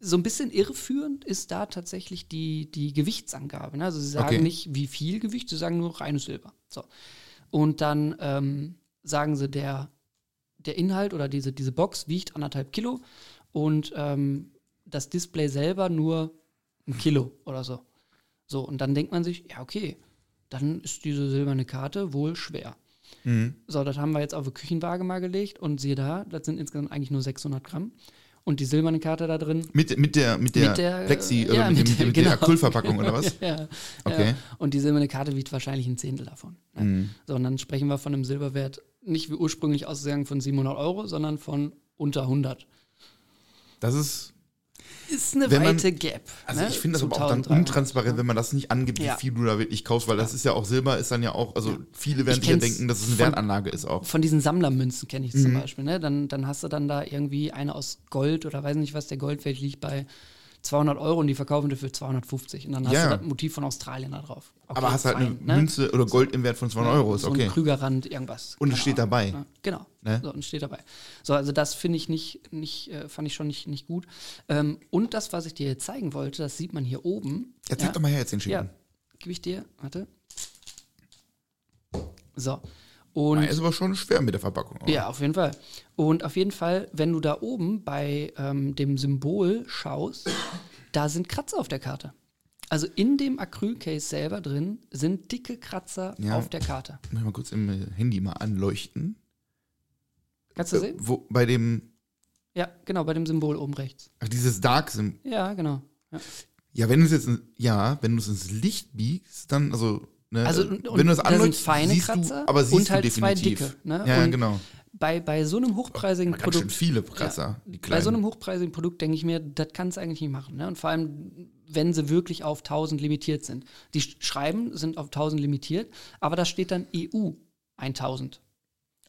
so ein bisschen irreführend ist da tatsächlich die, die Gewichtsangabe. Ne? Also sie sagen Okay. nicht, wie viel Gewicht, sie sagen nur reines Silber. So. Und dann ähm, sagen sie, der, der Inhalt oder diese, diese Box wiegt anderthalb Kilo und ähm, das Display selber nur ein Kilo oder so. So, und dann denkt man sich, ja, okay, dann ist diese silberne Karte wohl schwer. Mhm. So, das haben wir jetzt auf eine Küchenwaage mal gelegt und siehe da, das sind insgesamt eigentlich nur 600 Gramm. Und die silberne Karte da drin. Mit, mit der, mit der, Mit der, Plexi, äh, oder ja, mit, mit der- mit der genau. Acrylverpackung oder was? [LAUGHS] ja, Okay. ja. Und die silberne Karte wiegt wahrscheinlich ein Zehntel davon. Ne? Mhm. So, und dann sprechen wir von einem Silberwert nicht wie ursprünglich ausgegangen von 700 Euro, sondern von unter 100. Das ist, Ist eine Wenn man- weite Gap. also ne? ich finde das aber auch dann 1300. untransparent, wenn man das nicht angibt, Ja. wie viel du da wirklich kaufst, weil das ist ja auch Silber, ist dann ja auch, also viele werden Ich sich ja kenn's denken, dass es eine von- Wertanlage ist auch. Von diesen Sammlermünzen kenne ich es Mhm. zum Beispiel. Ne? Dann, dann hast du dann da irgendwie eine aus Gold oder weiß nicht was, der Goldwert liegt bei 200 Euro und die verkaufen dafür 250. Und dann hast Ja. du das Motiv von Australien da drauf. Okay, aber hast halt eine fein, ne? Münze oder Gold im Wert von 200 Euro, ist so okay. ein Krügerrand, irgendwas. Und es steht Ahnung. dabei. Ja, genau. Ne? So, und steht dabei. So, also das finde ich nicht, nicht äh, fand ich schon nicht, nicht gut. Ähm, und das, was ich dir jetzt zeigen wollte, das sieht man hier oben. Ja, zeig doch mal her jetzt den Ja, Schicken. gebe ich dir. Warte. So. Und ist aber schon schwer mit der Verpackung. auch. ja, auf jeden Fall. Und auf jeden Fall, wenn du da oben bei ähm, dem Symbol schaust, da sind Kratzer auf der Karte. Also in dem Acrylcase selber drin sind dicke Kratzer Ja. auf der Karte. Muss ich mal kurz im äh, Handy mal anleuchten. Kannst du Äh, sehen? wo, bei dem, Ja, genau, bei dem Symbol oben rechts. ach, dieses Dark-Symbol. Ja, genau. Ja. Ja, wenn du es jetzt, ja, wenn du es ins Licht biegst, dann, also, ne, Also, äh, und, wenn du es da sind feine siehst Kratzer du, aber siehst und halt zwei definitiv. dicke. Ne? Ja, und genau. bei, bei so einem hochpreisigen Ganz schön Produkt. viele Kratzer, die Bei so einem hochpreisigen Produkt denke ich mir, das kannst du eigentlich nicht machen. Ne? Und vor allem, wenn sie wirklich auf 1000 limitiert sind. Die sch- schreiben, sind auf 1000 limitiert, aber da steht dann EU 1000.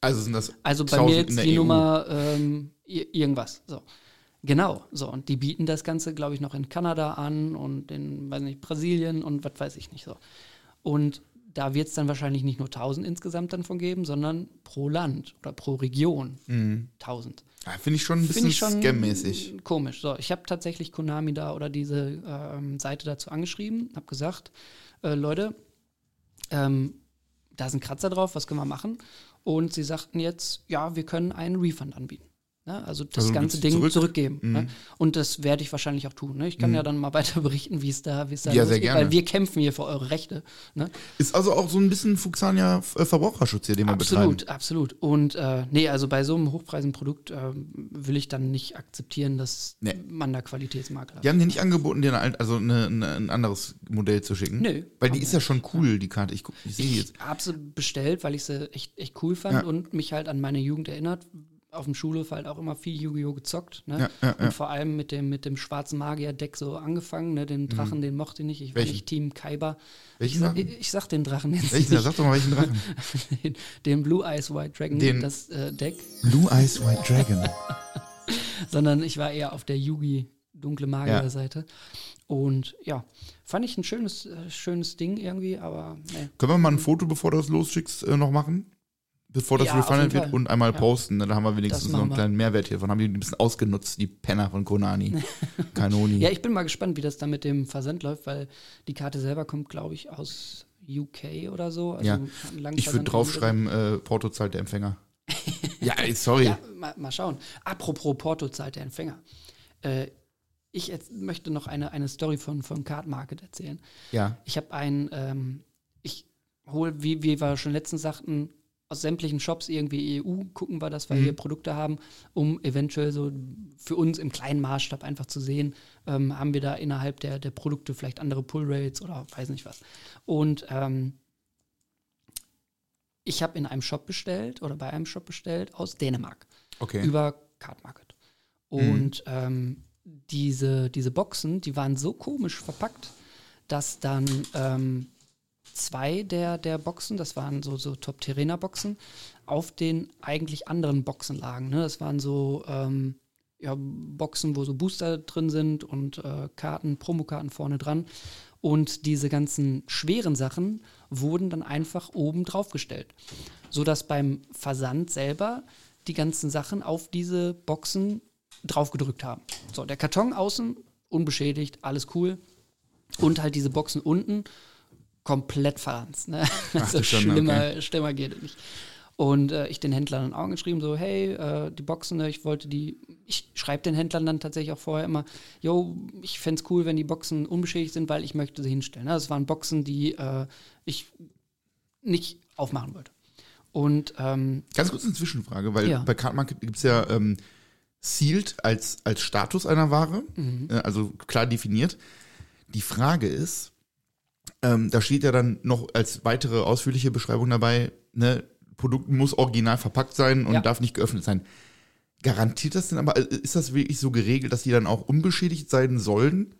also sind das Also bei 1000 mir jetzt die EU. Nummer ähm, irgendwas. So. Genau, so. Und die bieten das Ganze, glaube ich, noch in Kanada an und in, weiß nicht, Brasilien und was weiß ich nicht so. Und da wird es dann wahrscheinlich nicht nur 1000 insgesamt dann von geben, sondern pro Land oder pro Region 1000. Ja, Finde ich schon ein bisschen scam-mäßig. komisch. So, ich habe tatsächlich Konami da oder diese ähm, Seite dazu angeschrieben, habe gesagt, äh, Leute, ähm, da ist ein Kratzer drauf, was können wir machen? Und sie sagten jetzt, ja, wir können einen Refund anbieten. Ne? Also das Also ganze Ding zurück? zurückgeben. Ne? Und das werde ich wahrscheinlich auch tun. Ne? Ich kann ja dann mal [LAUGHS] weiter berichten, wie es da, wie es da Ja, sehr losgeht, gerne. weil wir kämpfen hier für eure Rechte. Ne? Ist also auch so ein bisschen Fuxania äh, Verbraucherschutz hier, den wir Absolut, betreiben. absolut. Und äh, nee, also bei so einem hochpreisigen Produkt äh, will ich dann nicht akzeptieren, dass Nee. man da Qualitätsmakel hat. Die haben dir nicht angeboten, dir eine, also eine, eine, ein anderes Modell zu schicken. Nö, Weil die ist ja schon cool, die Karte. Ich, ich sehe die Ich jetzt. habe sie bestellt, weil ich sie echt, echt cool fand Ja. und mich halt an meine Jugend erinnert. Auf dem Schulhof halt auch immer viel Yu-Gi-Oh! gezockt. Ne? Ja, ja, ja. Und vor allem mit dem, mit dem schwarzen Magier-Deck so angefangen. Ne? Den Drachen, den mochte ich nicht. Ich war Mhm. Welchen? nicht Team Kaiba. Welchen ich, ich, ich sag den Drachen jetzt Welchen? Nicht. sag doch mal welchen Drachen. [LAUGHS] Den, den Blue Eyes White Dragon, Den- das äh, Deck. Blue Eyes White Dragon. [LAUGHS] Sondern ich war eher auf der Yugi dunkle Magier-Seite. Und ja, fand ich ein schönes, äh, schönes Ding irgendwie, aber ne. Können wir mal ein Foto, bevor du das losschickst, äh, noch machen? Bevor das Ja, refundet wird und einmal Ja. posten. Ne? Da haben wir wenigstens noch einen wir. kleinen Mehrwert hiervon. Haben die ein bisschen ausgenutzt, die Penner von Konani. [LAUGHS] Kanoni. Ja, ich bin mal gespannt, wie das dann mit dem Versand läuft, weil die Karte selber kommt, glaube ich, aus UK oder so. Also Ja. einen ich würde draufschreiben, äh, Porto zahlt der Empfänger. [LAUGHS] ja, sorry. Ja, mal, mal schauen. Apropos Porto zahlt der Empfänger. Äh, ich möchte noch eine, eine Story von, von Card Market erzählen. Ja. Ich habe ein, ähm, ich hole, wie, wie wir schon letztens sagten, aus sämtlichen Shops irgendwie EU gucken wir, dass wir hier Produkte haben, um eventuell so für uns im kleinen Maßstab einfach zu sehen, ähm, haben wir da innerhalb der, der Produkte vielleicht andere Pull-Rates oder weiß nicht was. Und ähm, ich habe in einem Shop bestellt oder bei einem Shop bestellt aus Dänemark Okay. über Card Market. Und ähm, diese, diese Boxen, die waren so komisch verpackt, dass dann ähm, zwei der, der Boxen, das waren so, so Top-Terrainer-Boxen, auf den eigentlich anderen Boxen lagen. Ne? Das waren so ähm, ja, Boxen, wo so Booster drin sind und äh, Karten, Promokarten vorne dran. Und diese ganzen schweren Sachen wurden dann einfach oben drauf gestellt. Sodass beim Versand selber die ganzen Sachen auf diese Boxen draufgedrückt haben. So, der Karton außen unbeschädigt, alles cool. Und halt diese Boxen unten komplett verranzt. Ne? [LAUGHS] Also du schon, schlimmer, schlimmer geht es nicht. Und äh, ich den Händlern dann auch angeschrieben, so, hey, äh, die Boxen, ne, ich wollte die, ich schreibe den Händlern dann tatsächlich auch vorher immer, yo, ich fände es cool, wenn die Boxen unbeschädigt sind, weil ich möchte sie hinstellen. Ne? Das waren Boxen, die äh, ich nicht aufmachen wollte. Und ähm, Ganz kurz eine Zwischenfrage, weil Ja. bei Card Market gibt es ja ähm, Sealed als, als Status einer Ware, Mhm. äh, also klar definiert. Die Frage ist, ähm, da steht ja dann noch als weitere ausführliche Beschreibung dabei, ne, Produkt muss original verpackt sein und Ja. darf nicht geöffnet sein. Garantiert das denn aber, äh, ist das wirklich so geregelt, dass die dann auch unbeschädigt sein sollen?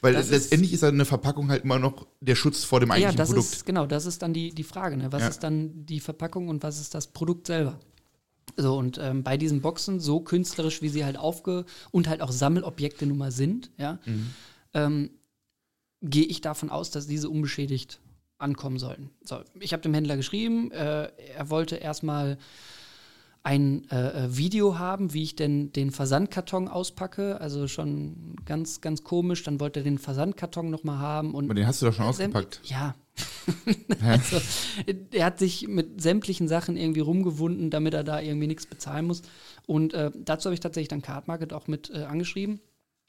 Weil Das ist- letztendlich ist, eine Verpackung halt immer noch der Schutz vor dem ja, eigentlichen das Produkt. ist, genau, das ist dann die, die Frage, ne? Was Ja. ist dann die Verpackung und was ist das Produkt selber? So, und ähm, bei diesen Boxen, so künstlerisch, wie sie halt aufge- und halt auch Sammelobjekte nun mal sind, ja, Mhm. ähm, gehe ich davon aus, dass diese unbeschädigt ankommen sollten. So, ich habe dem Händler geschrieben, äh, er wollte erstmal ein äh, äh, Video haben, wie ich denn den Versandkarton auspacke. Also schon ganz, ganz komisch. Dann wollte er den Versandkarton nochmal haben. Und Aber den hast du doch schon Säm- ausgepackt. Ja. [LAUGHS] [LAUGHS] also, er hat sich mit sämtlichen Sachen irgendwie rumgewunden, damit er da irgendwie nichts bezahlen muss. Und äh, dazu habe ich tatsächlich dann Card Market auch mit äh, angeschrieben.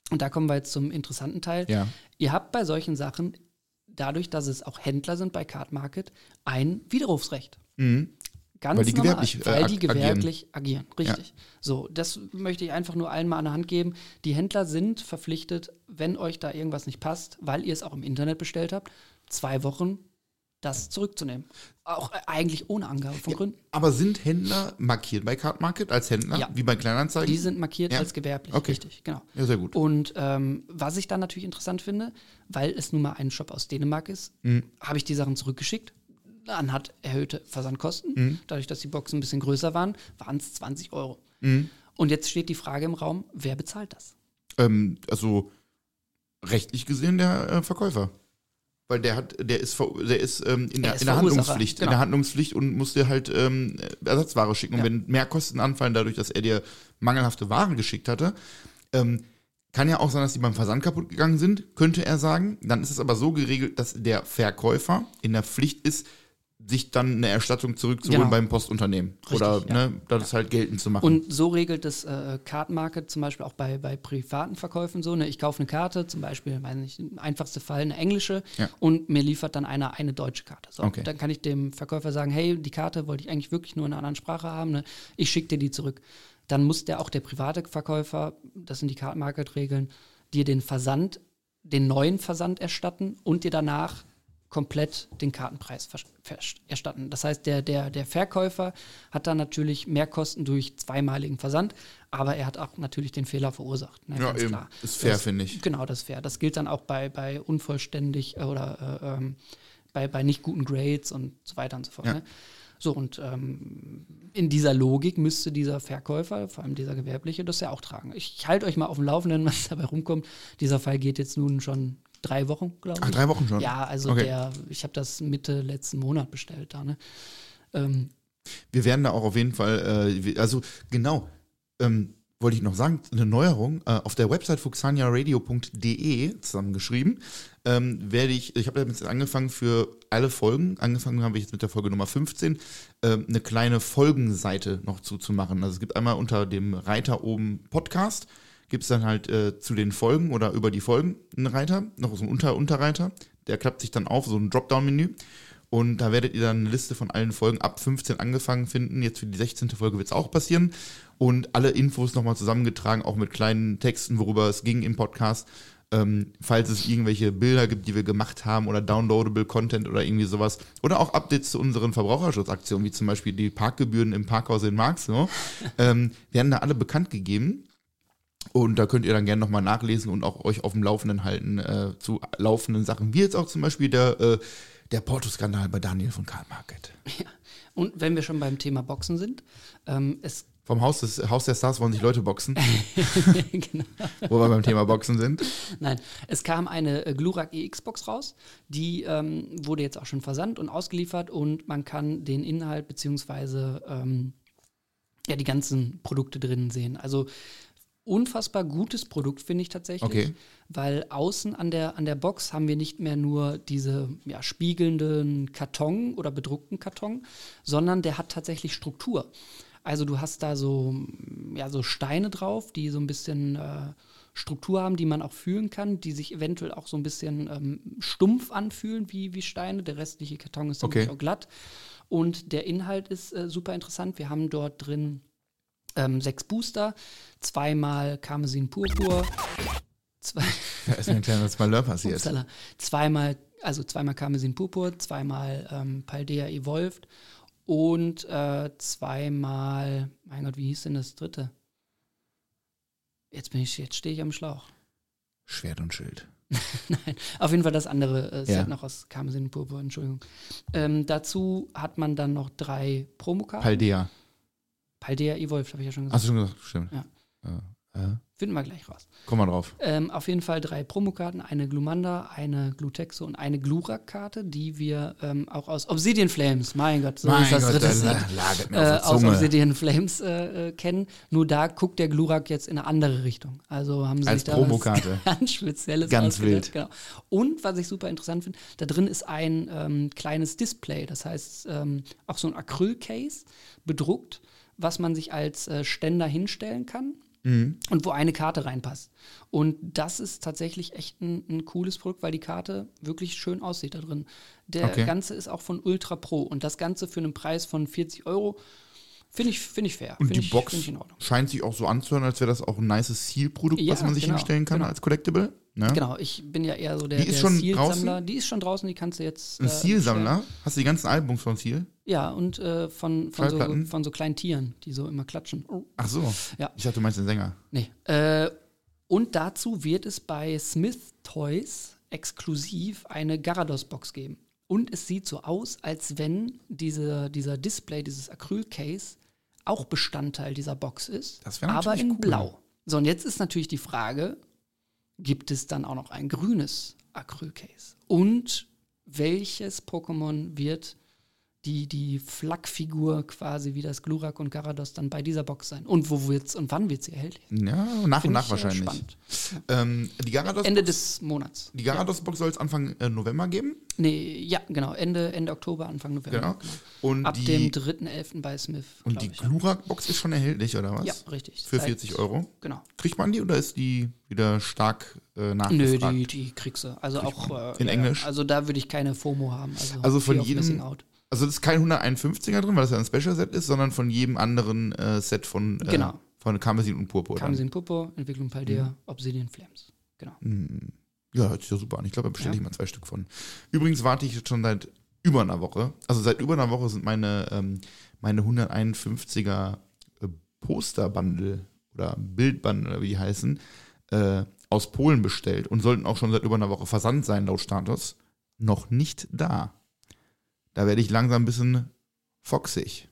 Und da kommen wir jetzt zum interessanten Teil. Ja. Ihr habt bei solchen Sachen, dadurch, dass es auch Händler sind bei Card Market, ein Widerrufsrecht. Mhm. Ganz Weil die normal, gewerblich, äh, weil die ag- agieren. gewerblich agieren. Richtig. So, das möchte ich einfach nur allen mal an der Hand geben. Die Händler sind verpflichtet, wenn euch da irgendwas nicht passt, weil ihr es auch im Internet bestellt habt, zwei Wochen das zurückzunehmen. Auch äh, eigentlich ohne Angabe von Gründen. Aber sind Händler markiert bei Card Market als Händler, Ja. wie bei Kleinanzeigen? Die sind markiert Ja. als gewerblich. Okay. Richtig, genau. ja, sehr gut. Und ähm, was ich dann natürlich interessant finde, weil es nun mal ein Shop aus Dänemark ist, Mhm. habe ich die Sachen zurückgeschickt. Dann hat erhöhte Versandkosten. Mhm. Dadurch, dass die Boxen ein bisschen größer waren, waren es 20 Euro. Mhm. Und jetzt steht die Frage im Raum, wer bezahlt das? Ähm, also rechtlich gesehen der äh, Verkäufer. Weil der hat, der ist, der ist ähm, in, der, ist in der Handlungspflicht, in genau. der Handlungspflicht und muss dir halt ähm, Ersatzware schicken. Und Ja. wenn mehr Kosten anfallen, dadurch, dass er dir mangelhafte Ware geschickt hatte, ähm, kann ja auch sein, dass die beim Versand kaputt gegangen sind, könnte er sagen. Dann ist es aber so geregelt, dass der Verkäufer in der Pflicht ist, sich dann eine Erstattung zurückzuholen Genau. beim Postunternehmen. Richtig, Oder ja. ne, das halt geltend zu machen. Und so regelt das äh, Card Market zum Beispiel auch bei, bei privaten Verkäufen so. Ne? Ich kaufe eine Karte, zum Beispiel, weiß nicht, einfachste Fall, eine englische, Ja. und mir liefert dann einer eine deutsche Karte. So, Okay. Dann kann ich dem Verkäufer sagen, hey, die Karte wollte ich eigentlich wirklich nur in einer anderen Sprache haben, ne? ich schicke dir die zurück. Dann muss der auch der private Verkäufer, das sind die Card Market Regeln, dir den Versand, den neuen Versand erstatten und dir danach komplett den Kartenpreis erstatten. Das heißt, der, der, der Verkäufer hat dann natürlich mehr Kosten durch zweimaligen Versand, aber er hat auch natürlich den Fehler verursacht. Ne, Ja, ganz eben. klar. Ist fair, finde ich. Genau, das ist fair. Das gilt dann auch bei, bei unvollständig äh, oder äh, ähm, bei, bei nicht guten Grades und so weiter und so fort. Ja. Ne? So, und ähm, in dieser Logik müsste dieser Verkäufer, vor allem dieser Gewerbliche, das ja auch tragen. Ich halte euch mal auf dem Laufenden, [LAUGHS] was dabei rumkommt. Dieser Fall geht jetzt nun schon drei Wochen, glaube ich. Ach, drei Wochen schon? Ja, also Okay. der, ich habe das Mitte letzten Monat bestellt da, ne? Ähm, Wir werden da auch auf jeden Fall, äh, also genau, ähm, wollte ich noch sagen, eine Neuerung, äh, auf der Website fuxaniaradio.de zusammengeschrieben, ähm, werde ich, ich habe jetzt angefangen für alle Folgen, angefangen habe ich jetzt mit der Folge Nummer 15, ähm, eine kleine Folgenseite noch zuzumachen. Also es gibt einmal unter dem Reiter oben Podcast, gibt es dann halt äh, zu den Folgen oder über die Folgen einen Reiter, noch so einen Unter Unterreiter, der klappt sich dann auf, so ein Dropdown-Menü. Und da werdet ihr dann eine Liste von allen Folgen ab 15 angefangen finden. Jetzt für die 16. Folge wird es auch passieren. Und alle Infos nochmal zusammengetragen, auch mit kleinen Texten, worüber es ging im Podcast. Ähm, falls es irgendwelche Bilder gibt, die wir gemacht haben oder downloadable Content oder irgendwie sowas. Oder auch Updates zu unseren Verbraucherschutzaktionen, wie zum Beispiel die Parkgebühren im Parkhaus in Marxloh, [LAUGHS] ähm, werden da alle bekannt gegeben. Und da könnt ihr dann gerne nochmal nachlesen und auch euch auf dem Laufenden halten äh, zu laufenden Sachen, wie jetzt auch zum Beispiel der, äh, der Porto-Skandal bei Daniel von Karl Market. und wenn wir schon beim Thema Boxen sind, ähm, es Vom Haus, des, Haus der Stars wollen sich Leute boxen, [LAUGHS] genau. wo wir beim Thema Boxen sind. Nein, es kam eine äh, Glurak EX-Box raus, die ähm, wurde jetzt auch schon versandt und ausgeliefert und man kann den Inhalt beziehungsweise ähm, ja, die ganzen Produkte drinnen sehen. Also unfassbar gutes Produkt, finde ich tatsächlich. Okay. Weil außen an der, an der Box haben wir nicht mehr nur diese ja, spiegelnden Karton oder bedruckten Karton, sondern der hat tatsächlich Struktur. Also du hast da so, ja, so Steine drauf, die so ein bisschen äh, Struktur haben, die man auch fühlen kann, die sich eventuell auch so ein bisschen ähm, stumpf anfühlen wie, wie Steine. Der restliche Karton ist Okay. auch glatt. Und der Inhalt ist äh, super interessant. Wir haben dort drin ähm, sechs Booster, zweimal Karmesin Purpur, zwei, Da ist mir ein kleines Malheur passiert. Upsala, zweimal, also zweimal Karmesin Purpur, zweimal ähm, Paldea Evolved und äh, zweimal, mein Gott, wie hieß denn das dritte? Jetzt bin ich, jetzt stehe ich am Schlauch. Schwert und Schild. [LAUGHS] Nein, auf jeden Fall das andere äh, Set Ja. noch aus Karmesin Purpur, Entschuldigung. Ähm, dazu hat man dann noch drei Promokarten. Paldea. Paldea Evolved, habe ich ja schon gesagt. Hast du schon gesagt? Stimmt. Ja. Äh, Finden wir gleich raus. komm mal drauf. Ähm, auf jeden Fall drei Promokarten, eine Glumanda, eine Glutexo und eine Glurak-Karte, die wir ähm, auch aus Obsidian Flames, mein Gott, so mein ist das Gott, dritte Set, äh, aus. Obsidian Flames äh, äh, kennen. Nur da guckt der Glurak jetzt in eine andere Richtung. Also haben sie Als sich da was Promokarte. [LAUGHS] ganz Spezielles Ganz wild. Genau. Und was ich super interessant finde, da drin ist ein ähm, kleines Display, das heißt ähm, auch so ein Acryl-Case bedruckt, was man sich als äh, Ständer hinstellen kann. und wo eine Karte reinpasst. Und das ist tatsächlich echt ein, ein cooles Produkt, weil die Karte wirklich schön aussieht da drin. Der Okay. Ganze ist auch von Ultra Pro und das Ganze für einen Preis von 40 Euro finde ich, find ich fair. Und Find die ich, Box find ich in Ordnung. scheint sich auch so anzuhören, als wäre das auch ein nices Seal-Produkt, was Ja, man sich genau, hinstellen kann genau. als Collectible. Ne? Genau, ich bin ja eher so der, Die ist der schon draußen? Die ist schon draußen, die kannst du jetzt. Ein äh, Seal-Sammler? Hast du die ganzen Albums von Seal? Ja, und äh, von, von, so, von so kleinen Tieren, die so immer klatschen. Oh. Ach so. Ja. Ich dachte, du meinst den Sänger. Nee. Äh, und dazu wird es bei Smith Toys exklusiv eine Garados-Box geben. Und es sieht so aus, als wenn diese, dieser Display, dieses Acryl-Case auch Bestandteil dieser Box ist, Das wär aber in cool. Blau. So, und jetzt ist natürlich die Frage, gibt es dann auch noch ein grünes Acryl-Case? Und welches Pokémon wird die, die Flak-Figur quasi wie das Glurak und Garados dann bei dieser Box sein? Und wo wird's und wann wird sie erhältlich? Ja, nach und Find nach ich, äh, wahrscheinlich. Spannend. Ähm, die Garados, Ende des Monats. die Garados-Box soll es Anfang äh, November geben. Nee, ja, genau. Ende, Ende Oktober, Anfang November. Genau. Und Ab die, dem 3.11. bei Smith. und die. Glurak-Box ist schon erhältlich, oder was? Ja, richtig. Für Seit- 40 Euro. Genau. Kriegt man die oder ist die wieder stark äh, Nö, nachgefragt? die, die kriegst du. Also auch äh, In ja, Englisch? Also da würde ich keine FOMO haben. Also, Also von jedem-. Also es ist kein 151er drin, weil das ja ein Special-Set ist, sondern von jedem anderen äh, Set von, äh, Genau. von Karmesin und Purpur. Kamsin Popo, Entwicklung Paldea, Mhm. Obsidian Flames. Genau. Ja, hört sich ja super an. Ich glaube, da bestelle Ja. ich mal zwei Stück von. Übrigens warte ich jetzt schon seit über einer Woche. Also seit über einer Woche sind meine, ähm, meine 151er äh, Poster-Bundle oder Bildbundle, oder wie die heißen, äh, aus Polen bestellt und sollten auch schon seit über einer Woche versandt sein, laut Status. Noch nicht da. Da werde ich langsam ein bisschen foxig.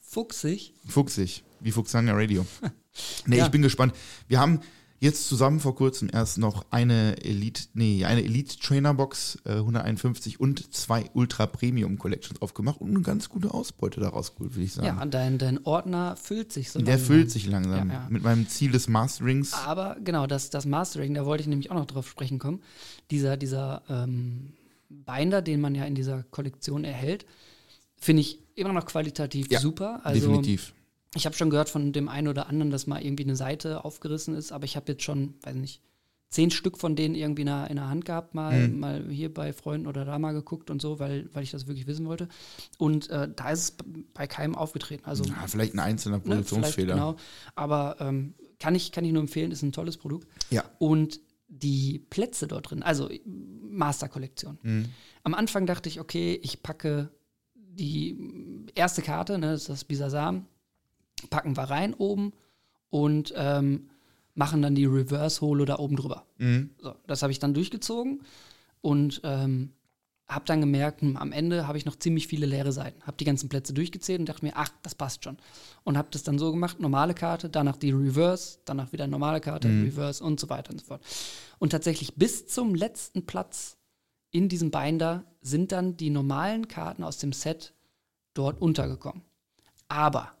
Fuchsig. Fuchsig, wie Fuchsanga Radio. [LAUGHS] nee, Ja. ich bin gespannt. Wir haben jetzt zusammen vor kurzem erst noch eine Elite, nee, eine Elite Trainer Box äh, 151 und zwei Ultra Premium Collections aufgemacht und eine ganz gute Ausbeute daraus geholt, würde ich sagen. Ja, dein, dein Ordner füllt sich so Der langsam. füllt sich langsam Ja, ja. mit meinem Ziel des Masterings. Aber genau, das, das Mastering, da wollte ich nämlich auch noch drauf sprechen kommen. Dieser, dieser ähm, Binder, den man ja in dieser Kollektion erhält, finde ich immer noch qualitativ Ja, super. Also Definitiv. ich habe schon gehört von dem einen oder anderen, dass mal irgendwie eine Seite aufgerissen ist, aber ich habe jetzt schon, weiß nicht, zehn Stück von denen irgendwie in der, in der Hand gehabt, mal, Mhm. mal hier bei Freunden oder da mal geguckt und so, weil, weil ich das wirklich wissen wollte. Und äh, da ist es bei keinem aufgetreten. Also Ja, vielleicht ein einzelner ne, Produktionsfehler. Genau. Aber ähm, kann, ich, kann ich nur empfehlen, ist ein tolles Produkt. Ja. Und die Plätze dort drin, also Master-Kollektion. Mhm. Am Anfang dachte ich, okay, ich packe die erste Karte, ne, das ist das Bisasam, packen wir rein oben und ähm, machen dann die Reverse-Holo da oben drüber. Mhm. So, das habe ich dann durchgezogen und ähm, habe dann gemerkt, hm, am Ende habe ich noch ziemlich viele leere Seiten. Habe die ganzen Plätze durchgezählt und dachte mir, ach, das passt schon. Und habe das dann so gemacht, normale Karte, danach die Reverse, danach wieder normale Karte, Reverse und so weiter und so fort. Und tatsächlich bis zum letzten Platz in diesem Binder sind dann die normalen Karten aus dem Set dort untergekommen. Aber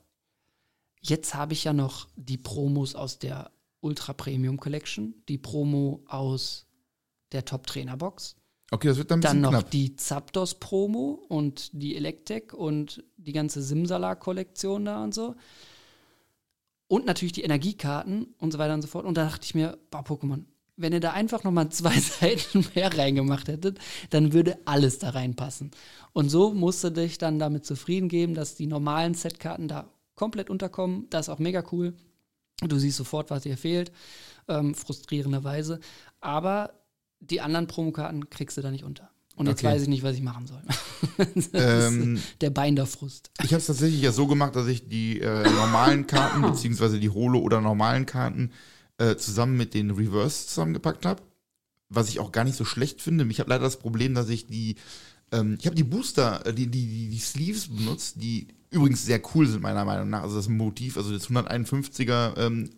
jetzt habe ich ja noch die Promos aus der Ultra Premium Collection, die Promo aus der Top Trainer Box, Okay, das wird dann ein dann noch knapp. die Zapdos Promo und die Electek und die ganze Simsala Kollektion da und so. Und natürlich die Energiekarten und so weiter und so fort. Und da dachte ich mir, boah, Pokémon, wenn ihr da einfach nochmal zwei [LAUGHS] Seiten mehr reingemacht hättet, dann würde alles da reinpassen. Und so musst du dich dann damit zufrieden geben, dass die normalen Setkarten da komplett unterkommen. Das ist auch mega cool. Du siehst sofort, was dir fehlt, ähm, frustrierenderweise. Aber die anderen Promokarten kriegst du da nicht unter. Und jetzt Okay. weiß ich nicht, was ich machen soll. [LAUGHS] Ähm, ist der Binderfrust. Ich habe es tatsächlich ja so gemacht, dass ich die äh, normalen Karten, [LAUGHS] beziehungsweise die Holo- oder normalen Karten äh, zusammen mit den Reverse zusammengepackt habe. Was ich auch gar nicht so schlecht finde. Ich habe leider das Problem, dass ich die, ähm, ich habe die Booster, äh, die, die, die, die Sleeves benutzt, die übrigens sehr cool sind, meiner Meinung nach. Also das Motiv, also das 151er ähm,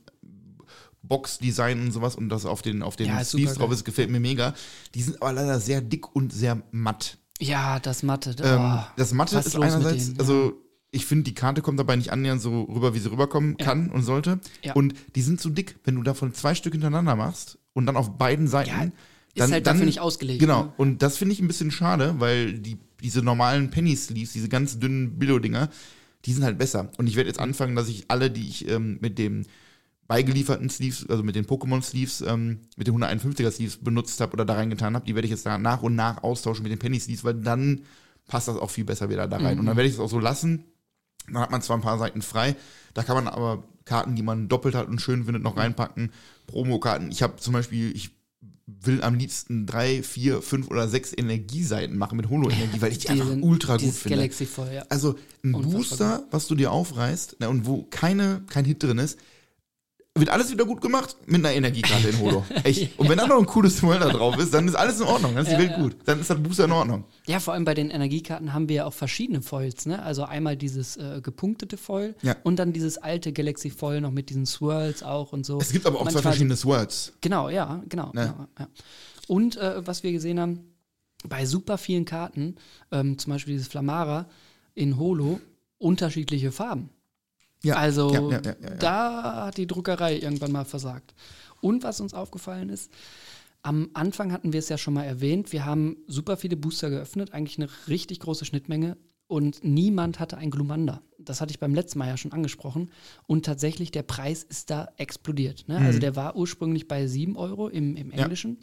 Box-Design und sowas und das auf den, auf den Ja, ist Sleeves drauf ist, gefällt mir mega. Die sind aber leider sehr dick und sehr matt. Ja, das Matte. Ähm, oh, das Matte ist einerseits, denen? also ich finde, die Karte kommt dabei nicht annähernd so rüber, wie sie rüberkommen Ja. kann und sollte. Ja. Und die sind so dick, wenn du davon zwei Stück hintereinander machst und dann auf beiden Seiten. Ja, ist dann, halt dann, dafür nicht ausgelegt, Genau. ne? Und das finde ich ein bisschen schade, weil die, diese normalen Penny Sleeves, diese ganz dünnen Billo-Dinger, die sind halt besser. Und ich werde jetzt anfangen, dass ich alle, die ich ähm, mit dem beigelieferten Sleeves, also mit den Pokémon-Sleeves, ähm, mit den 151er-Sleeves benutzt habe oder da reingetan habe, die werde ich jetzt da nach und nach austauschen mit den Penny-Sleeves, weil dann passt das auch viel besser wieder da rein. Mhm. Und dann werde ich es auch so lassen. Dann hat man zwar ein paar Seiten frei, da kann man aber Karten, die man doppelt hat und schön findet, noch reinpacken. Promokarten. Ich habe zum Beispiel, ich will am liebsten drei, vier, fünf oder sechs Energieseiten machen mit Holo-Energie, weil ich die, die einfach ultra gut finde. Galaxy voll, ja. Also ein Unfassbar Booster, was du dir aufreißt na, und wo keine, kein Hit drin ist, wird alles wieder gut gemacht mit einer Energiekarte in Holo. [LAUGHS] Echt. Und wenn da noch ein cooles Duell da drauf ist, dann ist alles in Ordnung. Dann ist die ja, Welt ja. gut. Dann ist das Booster in Ordnung. Ja, vor allem bei den Energiekarten haben wir ja auch verschiedene Foils. Ne? Also einmal dieses äh, gepunktete Foil ja. und dann dieses alte Galaxy Foil noch mit diesen Swirls auch und so. Es gibt aber auch Manchmal zwei verschiedene Swirls. Genau, ja, genau. Ne? genau und äh, was wir gesehen haben, bei super vielen Karten, ähm, zum Beispiel dieses Flamara in Holo, unterschiedliche Farben. Ja, also ja, ja, da hat die Druckerei irgendwann mal versagt. Und was uns aufgefallen ist, am Anfang hatten wir es ja schon mal erwähnt, wir haben super viele Booster geöffnet, eigentlich eine richtig große Schnittmenge und niemand hatte ein Glumanda. Das hatte ich beim letzten Mal ja schon angesprochen. Und tatsächlich, der Preis ist da explodiert. Ne? Also mhm. Also der war ursprünglich bei 7 Euro im, im Englischen.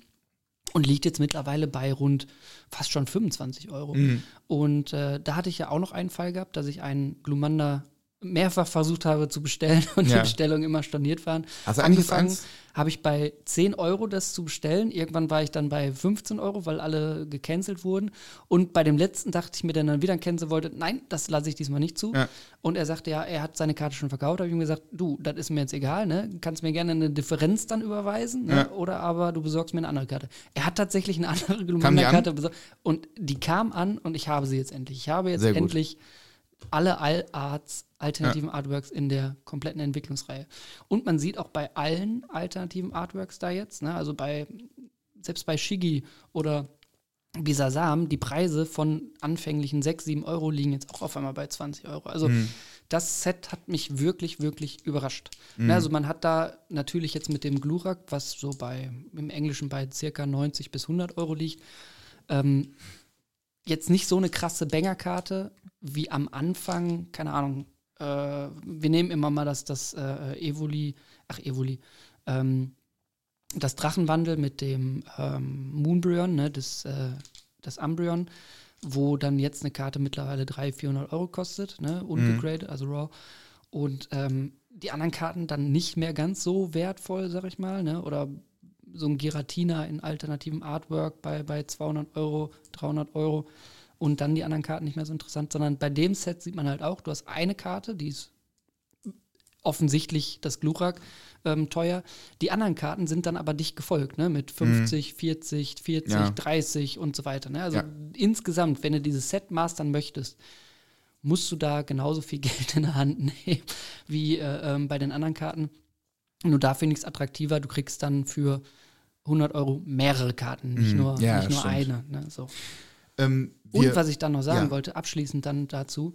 Und liegt jetzt mittlerweile bei rund fast schon 25 Euro. Mhm. Und äh, da hatte ich ja auch noch einen Fall gehabt, dass ich einen Glumanda mehrfach versucht habe zu bestellen [LAUGHS] und ja. die Bestellungen immer storniert waren. Du angefangen habe ich bei 10 Euro das zu bestellen. Irgendwann war ich dann bei 15 Euro, weil alle gecancelt wurden. Und bei dem letzten dachte ich mir, der dann wieder cancel wollte, nein, das lasse ich diesmal nicht zu. Ja. Und er sagte, ja, er hat seine Karte schon verkauft. Da habe ich ihm gesagt, du, das ist mir jetzt egal, ne? Kannst mir gerne eine Differenz dann überweisen, ne? ja. oder aber du besorgst mir eine andere Karte. Er hat tatsächlich eine [LAUGHS] andere Karte besorgt. Und die kam an und ich habe sie jetzt endlich. Ich habe jetzt endlich alle All-Arts alternativen ja. Artworks in der kompletten Entwicklungsreihe. Und man sieht auch bei allen alternativen Artworks da jetzt, ne, also bei, selbst bei Shigi oder Bisasam, die Preise von anfänglichen 6, 7 Euro liegen jetzt auch auf einmal bei 20 Euro. Also mhm. das Set hat mich wirklich, wirklich überrascht. Mhm. Also man hat da natürlich jetzt mit dem Glurak, was so bei im Englischen bei circa 90 bis 100 Euro liegt, ähm, jetzt nicht so eine krasse Bangerkarte wie am Anfang, keine Ahnung, äh, wir nehmen immer mal das, das äh, Evoli, ach Evoli, ähm, das Drachenwandel mit dem ähm, Moonbryon, ne, das, äh, das Umbreon, wo dann jetzt eine Karte mittlerweile 300, 400 Euro kostet, ne, ungegradet, mhm. also raw. Und ähm, die anderen Karten dann nicht mehr ganz so wertvoll, sag ich mal, ne, oder so ein Giratina in alternativem Artwork bei, bei 200 Euro, 300 Euro und dann die anderen Karten nicht mehr so interessant, sondern bei dem Set sieht man halt auch, du hast eine Karte, die ist offensichtlich das Glurak ähm, teuer. Die anderen Karten sind dann aber dicht gefolgt, ne? mit 50, mhm. 40, 40, ja. 30 und so weiter. Ne? Also ja. insgesamt, wenn du dieses Set mastern möchtest, musst du da genauso viel [LAUGHS] Geld in der Hand nehmen wie äh, ähm, bei den anderen Karten. Nur da finde ich es attraktiver. Du kriegst dann für 100 Euro mehrere Karten, nicht mhm. nur, ja, nicht nur eine. Ne? So. Ähm, und was ich dann noch sagen ja. wollte, abschließend dann dazu,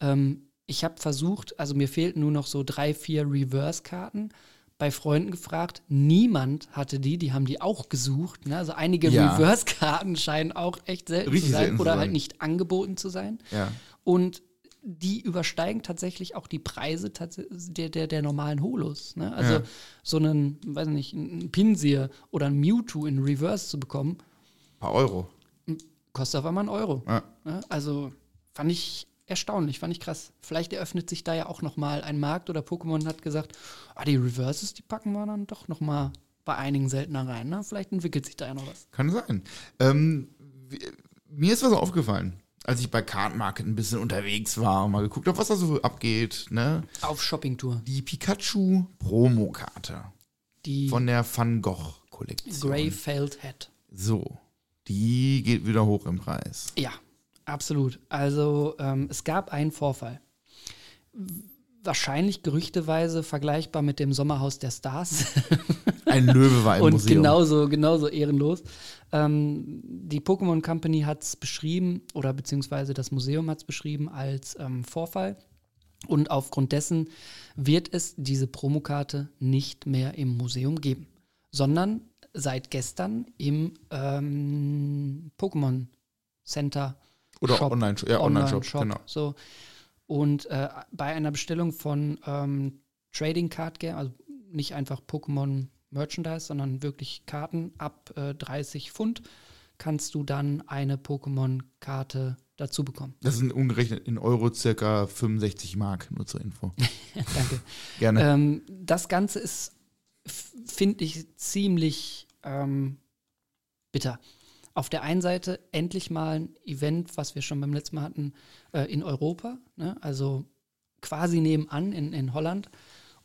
ähm, ich habe versucht, also mir fehlten nur noch so drei, vier Reverse-Karten, bei Freunden gefragt, niemand hatte die, die haben die auch gesucht. Ne? Also einige ja. Reverse-Karten scheinen auch echt selten Richtig zu sein oder halt nicht angeboten zu sein. Ja. Und die übersteigen tatsächlich auch die Preise der, der, der normalen Holos. Ne? Also ja. so einen, weiß nicht, einen Pinsir oder ein Mewtwo in Reverse zu bekommen. Ein paar Euro kostet auf einmal einen Euro. Ja. Also fand ich erstaunlich, fand ich krass. Vielleicht eröffnet sich da ja auch noch mal ein Markt oder Pokémon hat gesagt, ah, die Reverses, die packen wir dann doch noch mal bei einigen seltener rein. Ne? Vielleicht entwickelt sich da ja noch was. Kann sein. Ähm, mir ist was aufgefallen, als ich bei Card Market ein bisschen unterwegs war und mal geguckt habe, was da so abgeht. Ne? Auf Shoppingtour. Die Pikachu Promokarte. Die von der Van Gogh Kollektion. Grey Felt Hat. So die geht wieder hoch im Preis. Ja, absolut. Also ähm, es gab einen Vorfall. Wahrscheinlich gerüchteweise vergleichbar mit dem Sommerhaus der Stars. [LAUGHS] Ein Löwe war im Und Museum. genauso, genauso ehrenlos. Ähm, die Pokémon Company hat es beschrieben, oder beziehungsweise das Museum hat es beschrieben als ähm, Vorfall. Und aufgrund dessen wird es diese Promokarte nicht mehr im Museum geben, sondern seit gestern im ähm, Pokémon Center. Oder Online-Shop, ja, Online-Shop, Online genau. So. Und äh, bei einer Bestellung von ähm, Trading Card Game, also nicht einfach Pokémon Merchandise, sondern wirklich Karten ab äh, 30 Pfund kannst du dann eine Pokémon-Karte dazu bekommen. Das sind umgerechnet in Euro circa 65 Mark, nur zur Info. [LAUGHS] Danke. Gerne. Ähm, das Ganze ist, finde ich, ziemlich ähm, bitter. Auf der einen Seite endlich mal ein Event, was wir schon beim letzten Mal hatten, äh, in Europa, ne? also quasi nebenan in, in Holland.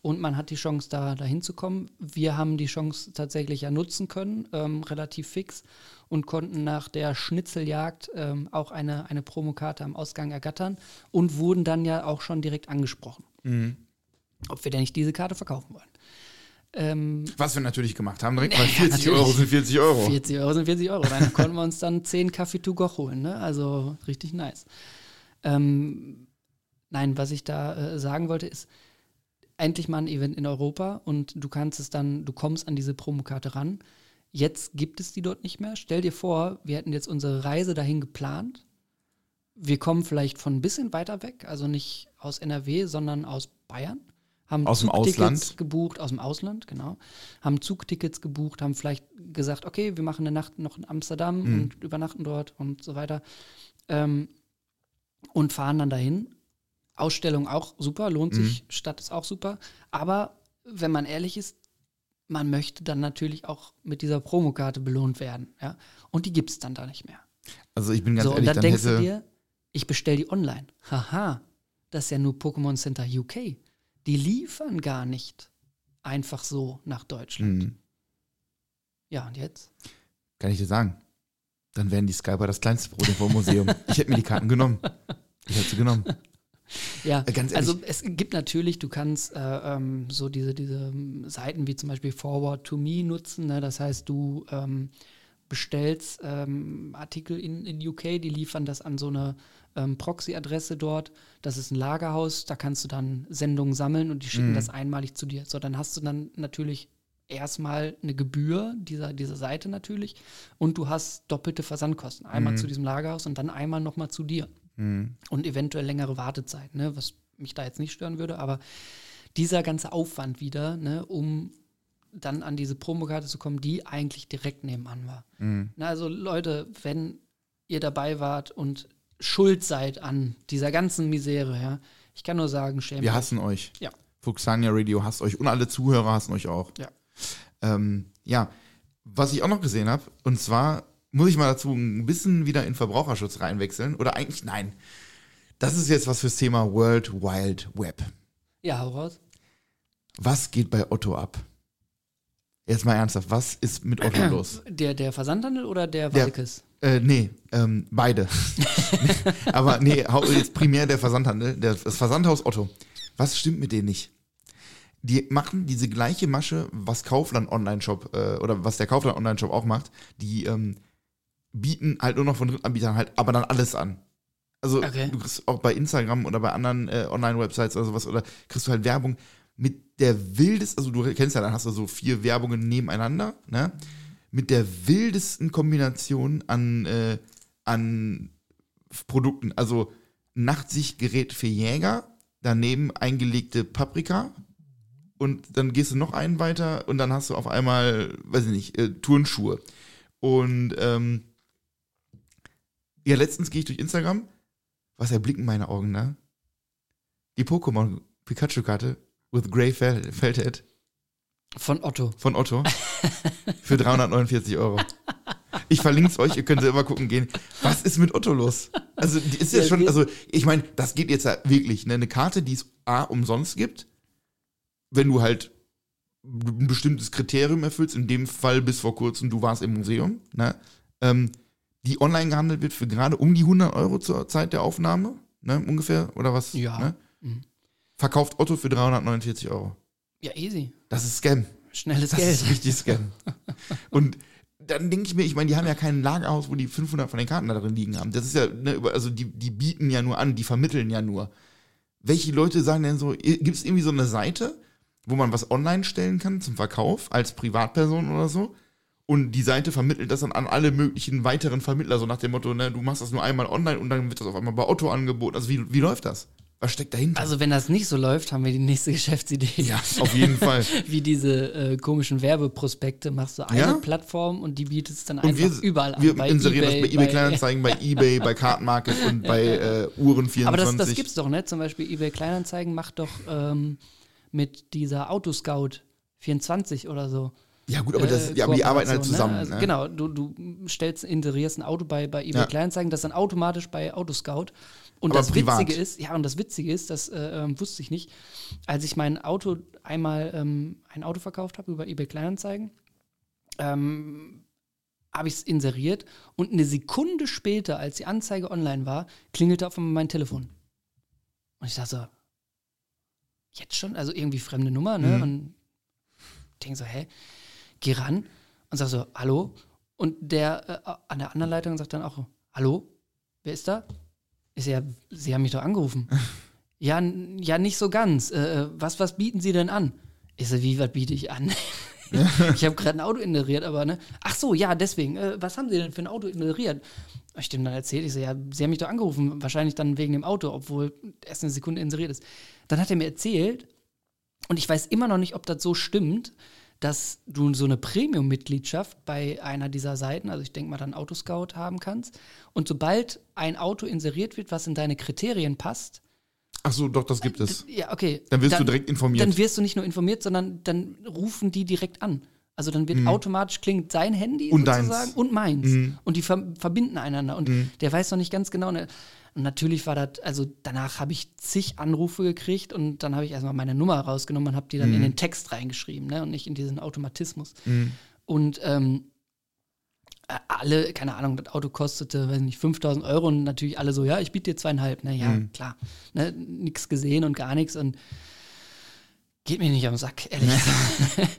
Und man hat die Chance, da dahin zu kommen. Wir haben die Chance tatsächlich ja nutzen können, ähm, relativ fix, und konnten nach der Schnitzeljagd ähm, auch eine, eine Promokarte am Ausgang ergattern und wurden dann ja auch schon direkt angesprochen, Mhm. ob wir denn nicht diese Karte verkaufen wollen. Ähm, Was wir natürlich gemacht haben, direkt, [LAUGHS] weil Ja, 40 natürlich. Euro sind 40 Euro. 40 Euro sind 40 Euro. Dann konnten wir uns dann 10 Kaffee to go holen. Ne? Also richtig nice. Ähm, nein, was ich da äh, sagen wollte, ist endlich mal ein Event in Europa und du kannst es dann, du kommst an diese Promokarte ran. Jetzt gibt es die dort nicht mehr. Stell dir vor, wir hätten jetzt unsere Reise dahin geplant. Wir kommen vielleicht von ein bisschen weiter weg, also nicht aus NRW, sondern aus Bayern. Haben Aus dem Zugtickets Ausland? gebucht, aus dem Ausland, genau. Haben Zugtickets gebucht, haben vielleicht gesagt, okay, wir machen eine Nacht noch in Amsterdam Mhm. und übernachten dort und so weiter. Ähm, und fahren dann dahin. Ausstellung auch super, lohnt Mhm. sich, Stadt ist auch super. Aber wenn man ehrlich ist, man möchte dann natürlich auch mit dieser Promokarte belohnt werden. Ja? Und die gibt es dann da nicht mehr. Also ich bin ganz so, und ehrlich, dann dann denkst du dir, ich bestelle die online. Haha, das ist ja nur Pokémon Center UK. Die liefern gar nicht einfach so nach Deutschland. Mhm. Ja, und jetzt? Kann ich dir sagen. Dann wären die Skyper das kleinste Problem vom Museum. ich hätte mir die Karten genommen. Ich hätte sie genommen. [LAUGHS] Ja, Äh, ganz ehrlich- also es gibt natürlich, du kannst äh, ähm, so diese, diese Seiten wie zum Beispiel Forward to Me nutzen. Ne? Das heißt, du ähm, bestellst ähm, Artikel in, in UK, die liefern das an so eine ähm, Proxy-Adresse dort. Das ist ein Lagerhaus, da kannst du dann Sendungen sammeln und die schicken das einmalig zu dir. So, dann hast du dann natürlich erstmal eine Gebühr dieser, dieser Seite natürlich und du hast doppelte Versandkosten. Einmal zu diesem Lagerhaus und dann einmal nochmal zu dir Mhm. und eventuell längere Wartezeit, ne, was mich da jetzt nicht stören würde, aber dieser ganze Aufwand wieder, ne, um dann an diese Promokarte zu kommen, die eigentlich direkt nebenan war. Mhm. Na, also Leute, wenn ihr dabei wart und schuld seid an dieser ganzen Misere, ja, ich kann nur sagen, schämt Wir hassen euch. Ja. Fuxania Radio hasst euch und alle Zuhörer hassen euch auch. Ja. Ähm, ja, was ich auch noch gesehen habe, und zwar muss ich mal dazu ein bisschen wieder in Verbraucherschutz reinwechseln. Oder eigentlich, nein. Das ist jetzt was fürs Thema World Wide Web. Ja, hau raus. Was geht bei Otto ab? Jetzt mal ernsthaft, was ist mit Otto [CLEARS THROAT] los? Der, der Versandhandel oder der Walkes? Äh, nee, ähm, beide. [LAUGHS] Aber nee, jetzt primär der Versandhandel, der, das Versandhaus Otto. Was stimmt mit denen nicht? Die machen diese gleiche Masche, was Kaufland Online-Shop äh, oder was der Kaufland Online-Shop auch macht. Die ähm, bieten halt nur noch von Drittanbietern halt, aber dann alles an. Also Okay. du kriegst auch bei Instagram oder bei anderen äh, Online-Websites oder sowas oder kriegst du halt Werbung mit der wildesten, also du kennst ja, dann hast du so vier Werbungen nebeneinander, ne? Mit der wildesten Kombination an, äh, an Produkten. Also Nachtsichtgerät für Jäger, daneben eingelegte Paprika und dann gehst du noch einen weiter und dann hast du auf einmal, weiß ich nicht, äh, Turnschuhe. Und ähm, ja, letztens gehe ich durch Instagram. Was erblicken meine Augen da? Die Pokémon Pikachu-Karte with Grey Fel Feldhead Von Otto. von Otto für 349 Euro. Ich verlinke es euch, ihr könnt selber gucken gehen. Was ist mit Otto los? Also, die ist ja, Ja, schon, also, ich meine, das geht jetzt ja wirklich, ne? Eine Karte, die es A umsonst gibt, wenn du halt ein bestimmtes Kriterium erfüllst, in dem Fall bis vor kurzem, du warst im Museum, ne? Ähm, die online gehandelt wird für gerade um die 100 Euro zur Zeit der Aufnahme, ne? Ungefähr, oder was? Ja. Ne? Verkauft Otto für 349 Euro. Ja, easy. Das ist Scam. Schnelles Das Geld. ist richtig Scam. [LAUGHS] Und dann denke ich mir, ich meine, die haben ja kein Lagerhaus, wo die 500 von den Karten da drin liegen haben. Das ist ja, ne, also die, die bieten ja nur an, die vermitteln ja nur. Welche Leute sagen denn so, gibt es irgendwie so eine Seite, wo man was online stellen kann zum Verkauf als Privatperson oder so? Und die Seite vermittelt das dann an alle möglichen weiteren Vermittler, so nach dem Motto, ne, du machst das nur einmal online und dann wird das auf einmal bei Otto angeboten. Also wie, wie läuft das? Was steckt dahinter? Also wenn das nicht so läuft, haben wir die nächste [LAUGHS] Geschäftsidee. ja, auf jeden Fall. [LAUGHS] Wie diese äh, komischen Werbeprospekte, machst du eine Ja. Plattform und die bietet es dann Und einfach wir, überall an. wir inserieren das bei eBay bei- Kleinanzeigen, bei [LAUGHS] eBay, bei Kartenmarket und bei äh, Uhren24. Aber das, das gibt's doch, ne? Zum Beispiel eBay Kleinanzeigen macht doch ähm, mit dieser Autoscout 24 oder so. ja gut, aber, das, äh, ja, aber die arbeiten halt Kooperation, zusammen. Ne? Also, ne? Genau, du, du stellst, interierst ein Auto bei, bei eBay Ja. Kleinanzeigen, das dann automatisch bei Autoscout. Und Aber das privat. Witzige ist, ja, und das Witzige ist, das äh, ähm, wusste ich nicht, als ich mein Auto einmal ähm, ein Auto verkauft habe über eBay Kleinanzeigen, ähm, habe ich es inseriert und eine Sekunde später, als die Anzeige online war, klingelte auf einmal mein Telefon. Und ich dachte so, jetzt schon? Also irgendwie fremde Nummer, ne? Mhm. Und denke so, hä? Geh ran und sag so, hallo? Und der äh, an der anderen Leitung sagt dann auch, hallo? Wer ist da? Ist ja, Sie haben mich doch angerufen. [LAUGHS] ja, ja, nicht so ganz. Äh, äh, was, was bieten Sie denn an? Ich so, wie, was biete ich an? [LAUGHS] ich habe gerade ein Auto inseriert, aber ne? Ach so, ja, deswegen. Äh, was haben Sie denn für ein Auto inseriert? Hab Ich dem dann erzählt, ich so, ja, Sie haben mich doch angerufen, wahrscheinlich dann wegen dem Auto, obwohl erst eine Sekunde inseriert ist. Dann hat er mir erzählt, und ich weiß immer noch nicht, ob das so stimmt, dass du so eine Premium-Mitgliedschaft bei einer dieser Seiten, also ich denke mal dann Autoscout haben kannst. Und sobald ein Auto inseriert wird, was in deine Kriterien passt, Ach so, doch, das gibt es. ja, okay. Dann wirst du direkt informiert. Dann wirst du nicht nur informiert, sondern dann rufen die direkt an. Also dann wird automatisch klingt sein Handy Mhm. Und sozusagen deins. Mhm. und meins. Und die ver verbinden einander. Und der weiß noch nicht ganz genau. Ne? Und natürlich war das, also danach habe ich zig Anrufe gekriegt und dann habe ich erstmal meine Nummer rausgenommen und habe die dann Mhm. in den Text reingeschrieben ne? und nicht in diesen Automatismus. Und ähm, äh, alle, keine Ahnung, das Auto kostete, weiß nicht, 5000 Euro und natürlich alle so, ja, ich biete dir zweieinhalb. Na ja, Mhm. klar. Ne, nix gesehen und gar nichts und geht mir nicht am Sack, ehrlich gesagt.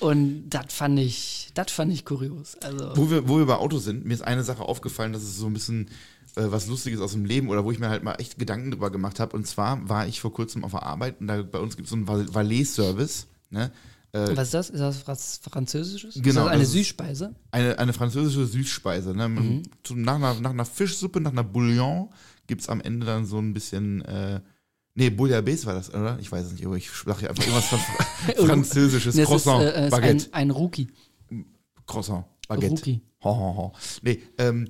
und das fand ich, das fand ich kurios. Also, Wo wir, wo wir bei Autos sind, mir ist eine Sache aufgefallen, dass es so ein bisschen äh, was Lustiges aus dem Leben oder wo ich mir halt mal echt Gedanken drüber gemacht habe. Und zwar war ich vor kurzem auf der Arbeit und da bei uns gibt es so einen Val- Valet-Service. Ne? Äh, was ist das? Ist das was Französisches? ist Genau, das eine das ist- Süßspeise? eine, eine französische Süßspeise. Ne? Zum, nach, einer, nach einer Fischsuppe, nach einer Bouillon gibt es am Ende dann so ein bisschen. Äh, nee, Bouillabaisse war das, oder? Ich weiß es nicht, aber ich sage hier einfach irgendwas von [LAUGHS] französisches. Es Croissant, ist, äh, Baguette. ist ein, ein Rookie. Croissant, Baguette. Rookie. Ho, ho, ho. Nee, ähm,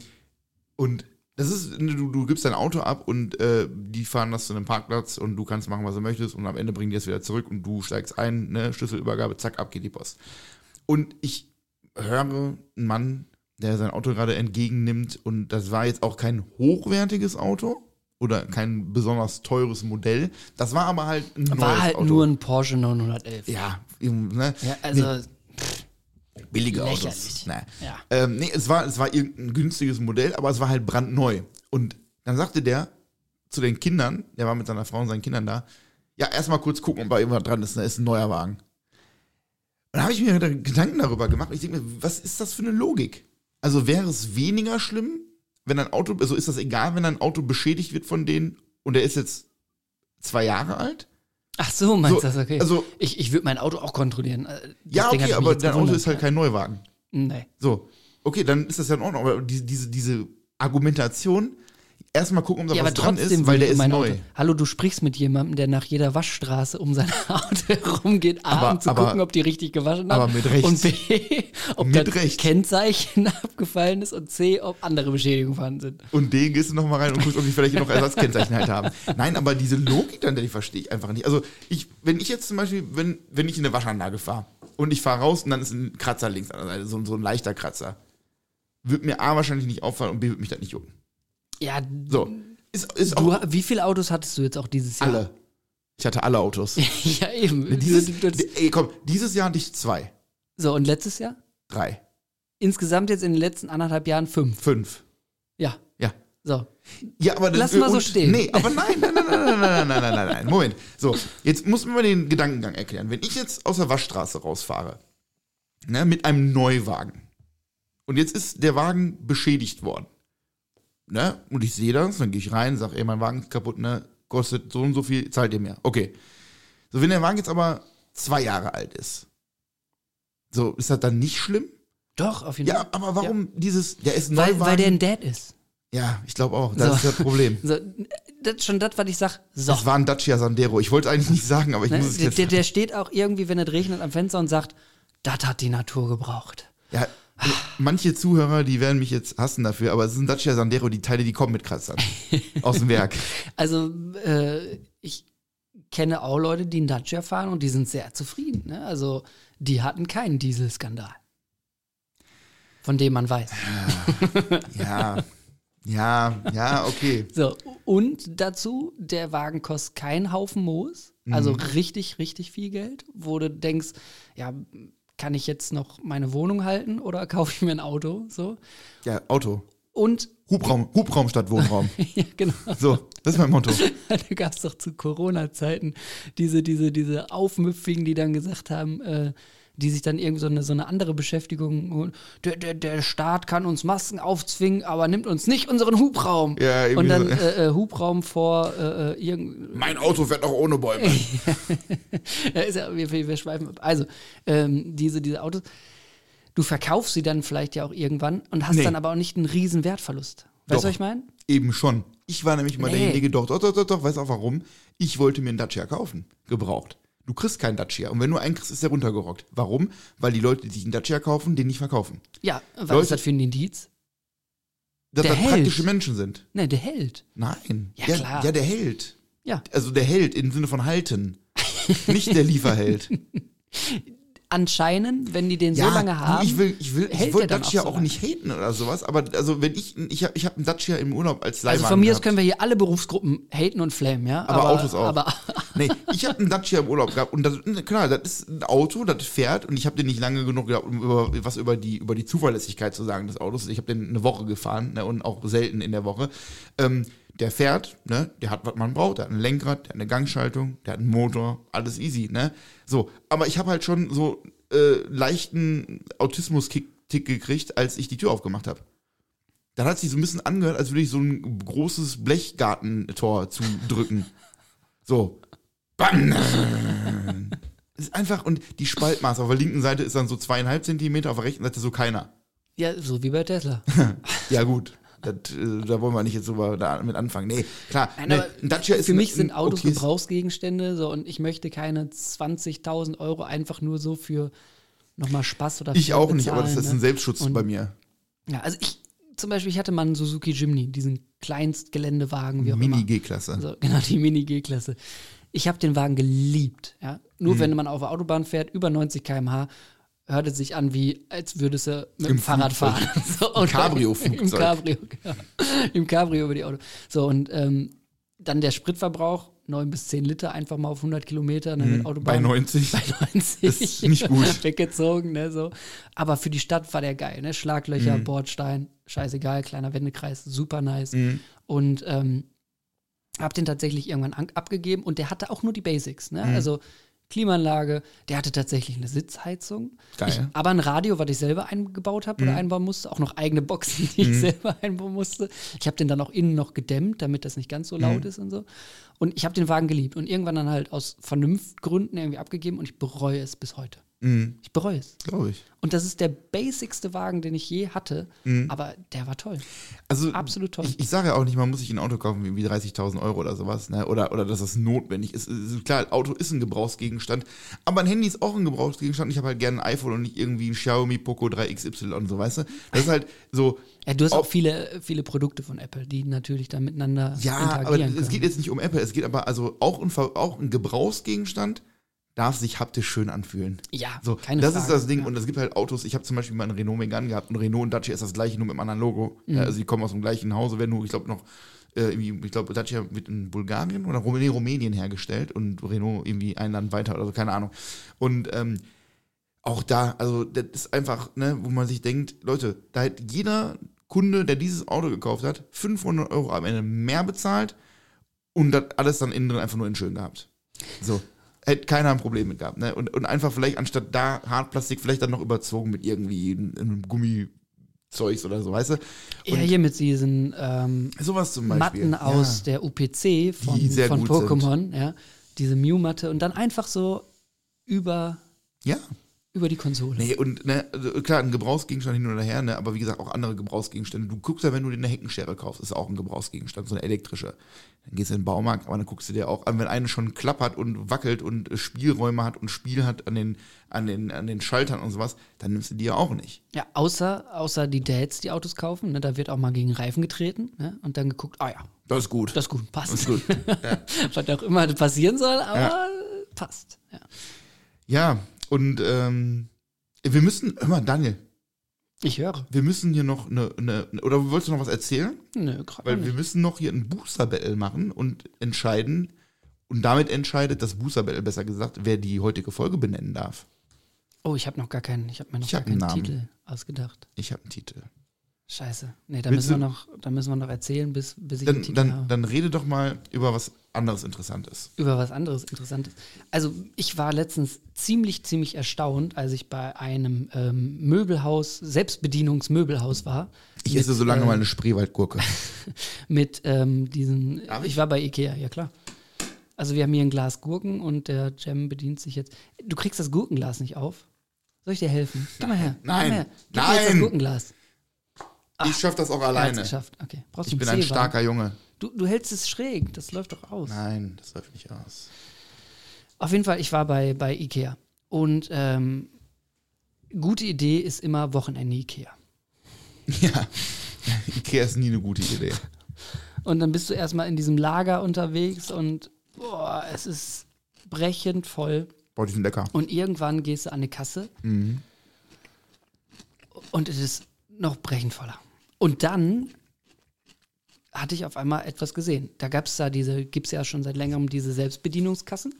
und das ist, ne, du, du gibst dein Auto ab und äh, die fahren das zu einem Parkplatz und du kannst machen, was du möchtest und am Ende bringen die es wieder zurück und du steigst ein, ne, Schlüsselübergabe, zack, ab geht die Post. Und ich höre einen Mann, der sein Auto gerade entgegennimmt und das war jetzt auch kein hochwertiges Auto oder kein besonders teures Modell. Das war aber halt ein neues War halt Auto. nur ein Porsche 911. ja, ne? Ja, also, billige Lächerlich. Autos. Nee. Ja. Ähm, nee, es war, es war irgendein günstiges Modell, aber es war halt brandneu. Und dann sagte der zu den Kindern, der war mit seiner Frau und seinen Kindern da, ja, erstmal kurz gucken, ob da irgendwas dran ist. Da ist ein neuer Wagen. Und dann habe ich mir Gedanken darüber gemacht. Ich denke mir, was ist das für eine Logik? Also wäre es weniger schlimm, wenn ein Auto, also ist das egal, wenn ein Auto beschädigt wird von denen und er ist jetzt zwei Jahre alt? ach so, meinst So, du das? Okay. also- ich ich würde mein Auto auch kontrollieren. Äh, Ja, deswegen hat okay, aber dein Auto ist halt kein Neuwagen. Nee. So, okay, dann ist das ja in Ordnung. Aber diese, diese, diese Argumentation, erstmal gucken, ob da Ja, was aber dran ist, weil der ist neu. Auto. Hallo, du sprichst mit jemandem, der nach jeder Waschstraße um sein [LAUGHS] Auto herumgeht, A, um zu aber- gucken, ob die richtig gewaschen haben. aber mit Recht. Und B, ob Mit das Recht. Kennzeichen [LAUGHS] abgefallen ist und C, ob andere Beschädigungen vorhanden sind. Und den gehst du nochmal rein und guckst, ob die vielleicht noch Ersatzkennzeichen halt haben. Nein, aber diese Logik dann, die verstehe ich einfach nicht. Also, ich, wenn ich jetzt zum Beispiel, wenn, wenn ich in eine Waschanlage fahre und ich fahre raus und dann ist ein Kratzer links an der Seite, so, so ein leichter Kratzer, wird mir A wahrscheinlich nicht auffallen und B wird mich das nicht jucken. Ja, So, ist, ist du, auch wie viele Autos hattest du jetzt auch dieses Jahr? alle. Ich hatte alle Autos. [LAUGHS] ja, eben. Dieses, ey, komm, dieses Jahr hatte ich zwei, so, und letztes Jahr? drei, Insgesamt jetzt in den letzten anderthalb Jahren fünf. fünf. Ja, Ja. so. Ja, aber Lass mal so stehen. Nee, aber nein, nein, nein, nein, nein, nein, nein, nein, nein, nein. Moment. So, jetzt muss man den Gedankengang erklären. Wenn ich jetzt aus der Waschstraße rausfahre, ne, mit einem Neuwagen, und jetzt ist der Wagen beschädigt worden, ne, und ich sehe das, dann gehe ich rein, sage, ey, mein Wagen ist kaputt, ne, kostet so und so viel, zahlt ihr mehr. Okay. So, wenn der Wagen jetzt aber zwei Jahre alt ist, so, ist das dann nicht schlimm? Doch, auf jeden Ja, Fall. aber warum dieses, der ist ein Weil, Neuwagen. weil der ein Dad ist. ja, ich glaube auch, das So. ist das Problem. [LAUGHS] So, das ist schon das, was ich sag. So. Das war ein Dacia Sandero. Ich wollte eigentlich nicht sagen, aber ich Ne? muss es Der, jetzt. der, der steht auch irgendwie, wenn es regnet, am Fenster und sagt, das hat die Natur gebraucht. Ja, manche Zuhörer, die werden mich jetzt hassen dafür, aber es ist ein Dacia Sandero, die Teile, die kommen mit Kratzern. [LAUGHS] aus dem Werk. Also, äh, ich kenne auch Leute, die einen Dacia fahren und die sind sehr zufrieden. Ne? Also, die hatten keinen Dieselskandal. Von dem man weiß. Ja, ja, ja, okay. [LAUGHS] So, und dazu, der Wagen kostet keinen Haufen Moos. Also Mhm. richtig, richtig viel Geld, wo du denkst, ja, kann ich jetzt noch meine Wohnung halten oder [LAUGHS] kaufe ich mir ein Auto? So. Ja, Auto. Und, Hubraum, Hubraum statt Wohnraum. [LAUGHS] ja, genau. So, das ist mein Motto. [LAUGHS] da gab es doch zu Corona-Zeiten diese, diese, diese Aufmüpfigen, die dann gesagt haben, äh, die sich dann irgendwie so eine, so eine andere Beschäftigung holen. Der, der, der Staat kann uns Masken aufzwingen, aber nimmt uns nicht unseren Hubraum. Ja, Und dann so. äh, äh, Hubraum vor äh, äh, irgend, Mein Auto fährt auch ohne Bäume. [LAUGHS] Ja, ist ja, wir, wir schweifen ab. Also, ähm, diese, diese Autos, du verkaufst sie dann vielleicht ja auch irgendwann und hast Nee. dann aber auch nicht einen riesen Wertverlust. Weißt du, was ich meine? Eben schon. Ich war nämlich mal Nee. derjenige, doch, doch, doch, doch, doch, weißt du auch warum? Ich wollte mir einen Dacia kaufen. Gebraucht. Du kriegst keinen Dacia. Und wenn du einen kriegst, ist der runtergerockt. Warum? Weil die Leute, die sich einen Dacia kaufen, den nicht verkaufen. Ja, was Leute- ist das für ein Indiz? Dass Der das hält. praktische Menschen sind. Ne, der hält. Nein. Ja, klar. Ja, der hält. Ja. Also der hält im Sinne von halten. nicht der [LAUGHS] Lieferheld. [LAUGHS] Anscheinend, wenn die den ja, so lange haben. Ich will, ich will, ich wollte Dacia auch so auch nicht haten oder sowas, aber also wenn ich, ich habe ich hab einen Dacia im Urlaub als Leihwagen also von mir aus können wir hier alle Berufsgruppen haten und flamen, ja? Aber Autos auch. Aber [LAUGHS] Nee, ich habe einen Dacia im Urlaub gehabt und das, klar, das ist ein Auto, das fährt und ich habe den nicht lange genug gehabt, um über, was über die, über die Zuverlässigkeit zu sagen des Autos. Ich habe den eine Woche gefahren ne, und auch selten in der Woche. Ähm, der fährt, ne, der hat, was man braucht. Der hat ein Lenkrad, der hat eine Gangschaltung, der hat einen Motor, alles easy, ne? So, aber ich habe halt schon so äh, leichten Autismus-Tick gekriegt, als ich die Tür aufgemacht habe. Dann hat sich so ein bisschen angehört, als würde ich so ein großes Blechgartentor zudrücken. So. Bam. Das ist einfach, und die Spaltmaße auf der linken Seite ist dann so zweieinhalb Zentimeter, auf der rechten Seite so keiner. ja, so wie bei Tesla. [LAUGHS] Ja, gut. Das, äh, da wollen wir nicht jetzt drüber da mit anfangen. Nee, klar. Nein, nee, ein Dacia ist Für ein- mich sind Autos okayes- Gebrauchsgegenstände so, und ich möchte keine 20.000 Euro einfach nur so für nochmal Spaß oder Ich auch nicht, aber das bezahlen, ist ein ne? Selbstschutz Und- bei mir. Ja, also ich, zum Beispiel, ich hatte mal einen Suzuki Jimny, diesen Kleinstgeländewagen, wie auch immer. Mini-G-Klasse. Also, genau, die Mini-G-Klasse. Ich habe den Wagen geliebt. Ja? Nur wenn man auf der Autobahn fährt, über 90 km/h, hört es sich an, wie als würdest du mit Im dem Fahrrad fahren. [LAUGHS] So, und- Cabrio-Flugzeug. [LAUGHS] Im Cabrio, genau. Im Cabrio über die Auto. So, und ähm, dann der Spritverbrauch, 9 bis 10 Liter, einfach mal auf 100 Kilometer, ne, mit Autobahn. Bei 90. Bei 90. Das ist nicht gut. [LAUGHS] Weggezogen, ne, so. Aber für die Stadt war der geil, ne? Schlaglöcher, Bordstein, scheißegal, kleiner Wendekreis, super nice. Und ähm, hab den tatsächlich irgendwann an, abgegeben und der hatte auch nur die Basics, ne? Also Klimaanlage, der hatte tatsächlich eine Sitzheizung. Geil. Ich, aber ein Radio, was ich selber eingebaut habe oder einbauen musste, auch noch eigene Boxen, [LAUGHS] die ich selber einbauen musste. Ich habe den dann auch innen noch gedämmt, damit das nicht ganz so laut ist und so. Und ich habe den Wagen geliebt und irgendwann dann halt aus Vernunftgründen irgendwie abgegeben und ich bereue es bis heute. Mhm, Ich bereue es. Glaube ich. Und das ist der basicste Wagen, den ich je hatte, aber der war toll. Also, Absolut toll. Ich, ich sage ja auch nicht, man muss sich ein Auto kaufen wie wie 30.000 Euro oder sowas, ne? oder, oder dass das notwendig ist. Es. Klar, Auto ist ein Gebrauchsgegenstand, aber ein Handy ist auch ein Gebrauchsgegenstand. Ich habe halt gerne ein iPhone und nicht irgendwie ein Xiaomi Poco 3XY und so, weißt du? Das ist halt so. Ja, du hast auch viele, viele Produkte von Apple, die natürlich dann miteinander Ja, aber interagieren es können. geht jetzt nicht um Apple, es geht aber also auch Ver- auch ein Gebrauchsgegenstand darf sich haptisch schön anfühlen. ja, So, keine das Frage. ist das Ding. Ja. Und es gibt halt Autos. Ich habe zum Beispiel mal einen Renault Megane gehabt. Und Renault und Dacia ist das gleiche, nur mit einem anderen Logo. Mhm. Ja, also die kommen aus dem gleichen Hause, werden nur, ich glaube, noch, äh, ich glaube, Dacia wird in Bulgarien oder Rumänien, Rumänien hergestellt und Renault irgendwie ein Land weiter oder so, keine Ahnung. Und ähm, auch da, also das ist einfach, ne, wo man sich denkt, Leute, da hat jeder Kunde, der dieses Auto gekauft hat, 500 Euro am Ende mehr bezahlt und das alles dann innen drin einfach nur in schön gehabt. So. Hätte keiner ein Problem mit gehabt. Ne? Und, und einfach vielleicht anstatt da Hartplastik vielleicht dann noch überzogen mit irgendwie einem einem Gummizeugs oder so, weißt du? ja, hier mit diesen ähm, Sowas zum Beispiel. Matten aus der UPC von, von. Pokémon, ja. Diese Mew-Matte und dann einfach so über, Ja. Über die Konsole. Nee, und ne, also klar, ein Gebrauchsgegenstand hin oder her, ne, aber wie gesagt, auch andere Gebrauchsgegenstände. Du guckst ja, wenn du dir eine Heckenschere kaufst, ist auch ein Gebrauchsgegenstand, so eine elektrische. Dann gehst du in den Baumarkt, aber dann guckst du dir auch an, wenn eine schon klappert und wackelt und äh, Spielräume hat und Spiel hat an den, an den, an den Schaltern und sowas, dann nimmst du die ja auch nicht. Ja, außer, außer die Dads, die Autos kaufen, ne, da wird auch mal gegen Reifen getreten ne, und dann geguckt, ah ja, Das ist gut. das ist gut, passt. Das ist gut. [LAUGHS] ja. Was auch immer passieren soll, aber Ja. passt. Ja. ja, und ähm, wir müssen, hör mal, Daniel, Ich höre. wir müssen hier noch eine, eine oder wolltest du noch was erzählen? Nö, gerade Weil nicht. wir müssen noch hier ein Booster Battle machen und entscheiden, und damit entscheidet das Booster Battle, besser gesagt, wer die heutige Folge benennen darf. Oh, ich habe noch gar keinen, ich habe mir noch Ich gar hab einen keinen Namen. Titel ausgedacht. Ich habe einen Titel. Scheiße. Nee, da Willst müssen wir noch, da müssen wir noch erzählen, bis, bis ich einen Dann, Titel dann, habe. dann rede doch mal über was anderes Interessantes. Über was anderes Interessantes. Also ich war letztens ziemlich, ziemlich erstaunt, als ich bei einem ähm, Möbelhaus, Selbstbedienungsmöbelhaus war. Ich Mit, esse so lange äh, mal eine Spreewaldgurke. [LAUGHS] mit ähm, diesen. Ich? ich? war bei Ikea, ja klar. Also wir haben hier ein Glas Gurken und der Jam bedient sich jetzt. Du kriegst das Gurkenglas nicht auf. Soll ich dir helfen? Gib mal her. Nein. Mal her. Gib mir jetzt das Nein. Gurkenglas. ich schaffe das auch alleine. geschafft. Okay. Brauchst Ich bin ein starker Junge. Du, du hältst es schräg. Das läuft doch aus. Nein, das läuft nicht aus. Auf jeden Fall, ich war bei, bei Ikea. Und ähm, gute Idee ist immer Wochenende Ikea. [LAUGHS] Ja, Ikea ist nie eine gute Idee. Und dann bist du erstmal in diesem Lager unterwegs und boah, es ist brechend voll. Boah, die sind lecker. Und irgendwann gehst du an eine Kasse Mhm. und es ist noch brechend voller. Und dann hatte ich auf einmal etwas gesehen. Da gab es da diese, gibt es ja schon seit längerem diese Selbstbedienungskassen.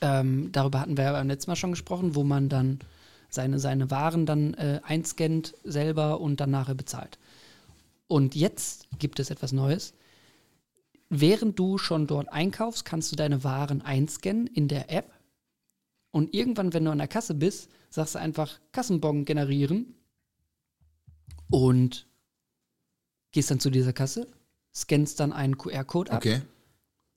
Ähm, darüber hatten wir ja beim letzten Mal schon gesprochen, wo man dann seine, seine Waren dann äh, einscannt selber und dann nachher bezahlt. Und jetzt gibt es etwas Neues. Während du schon dort einkaufst, kannst du deine Waren einscannen in der App. Und irgendwann, wenn du an der Kasse bist, sagst du einfach Kassenbon generieren und gehst dann zu dieser Kasse, scannst dann einen QR-Code ab Okay.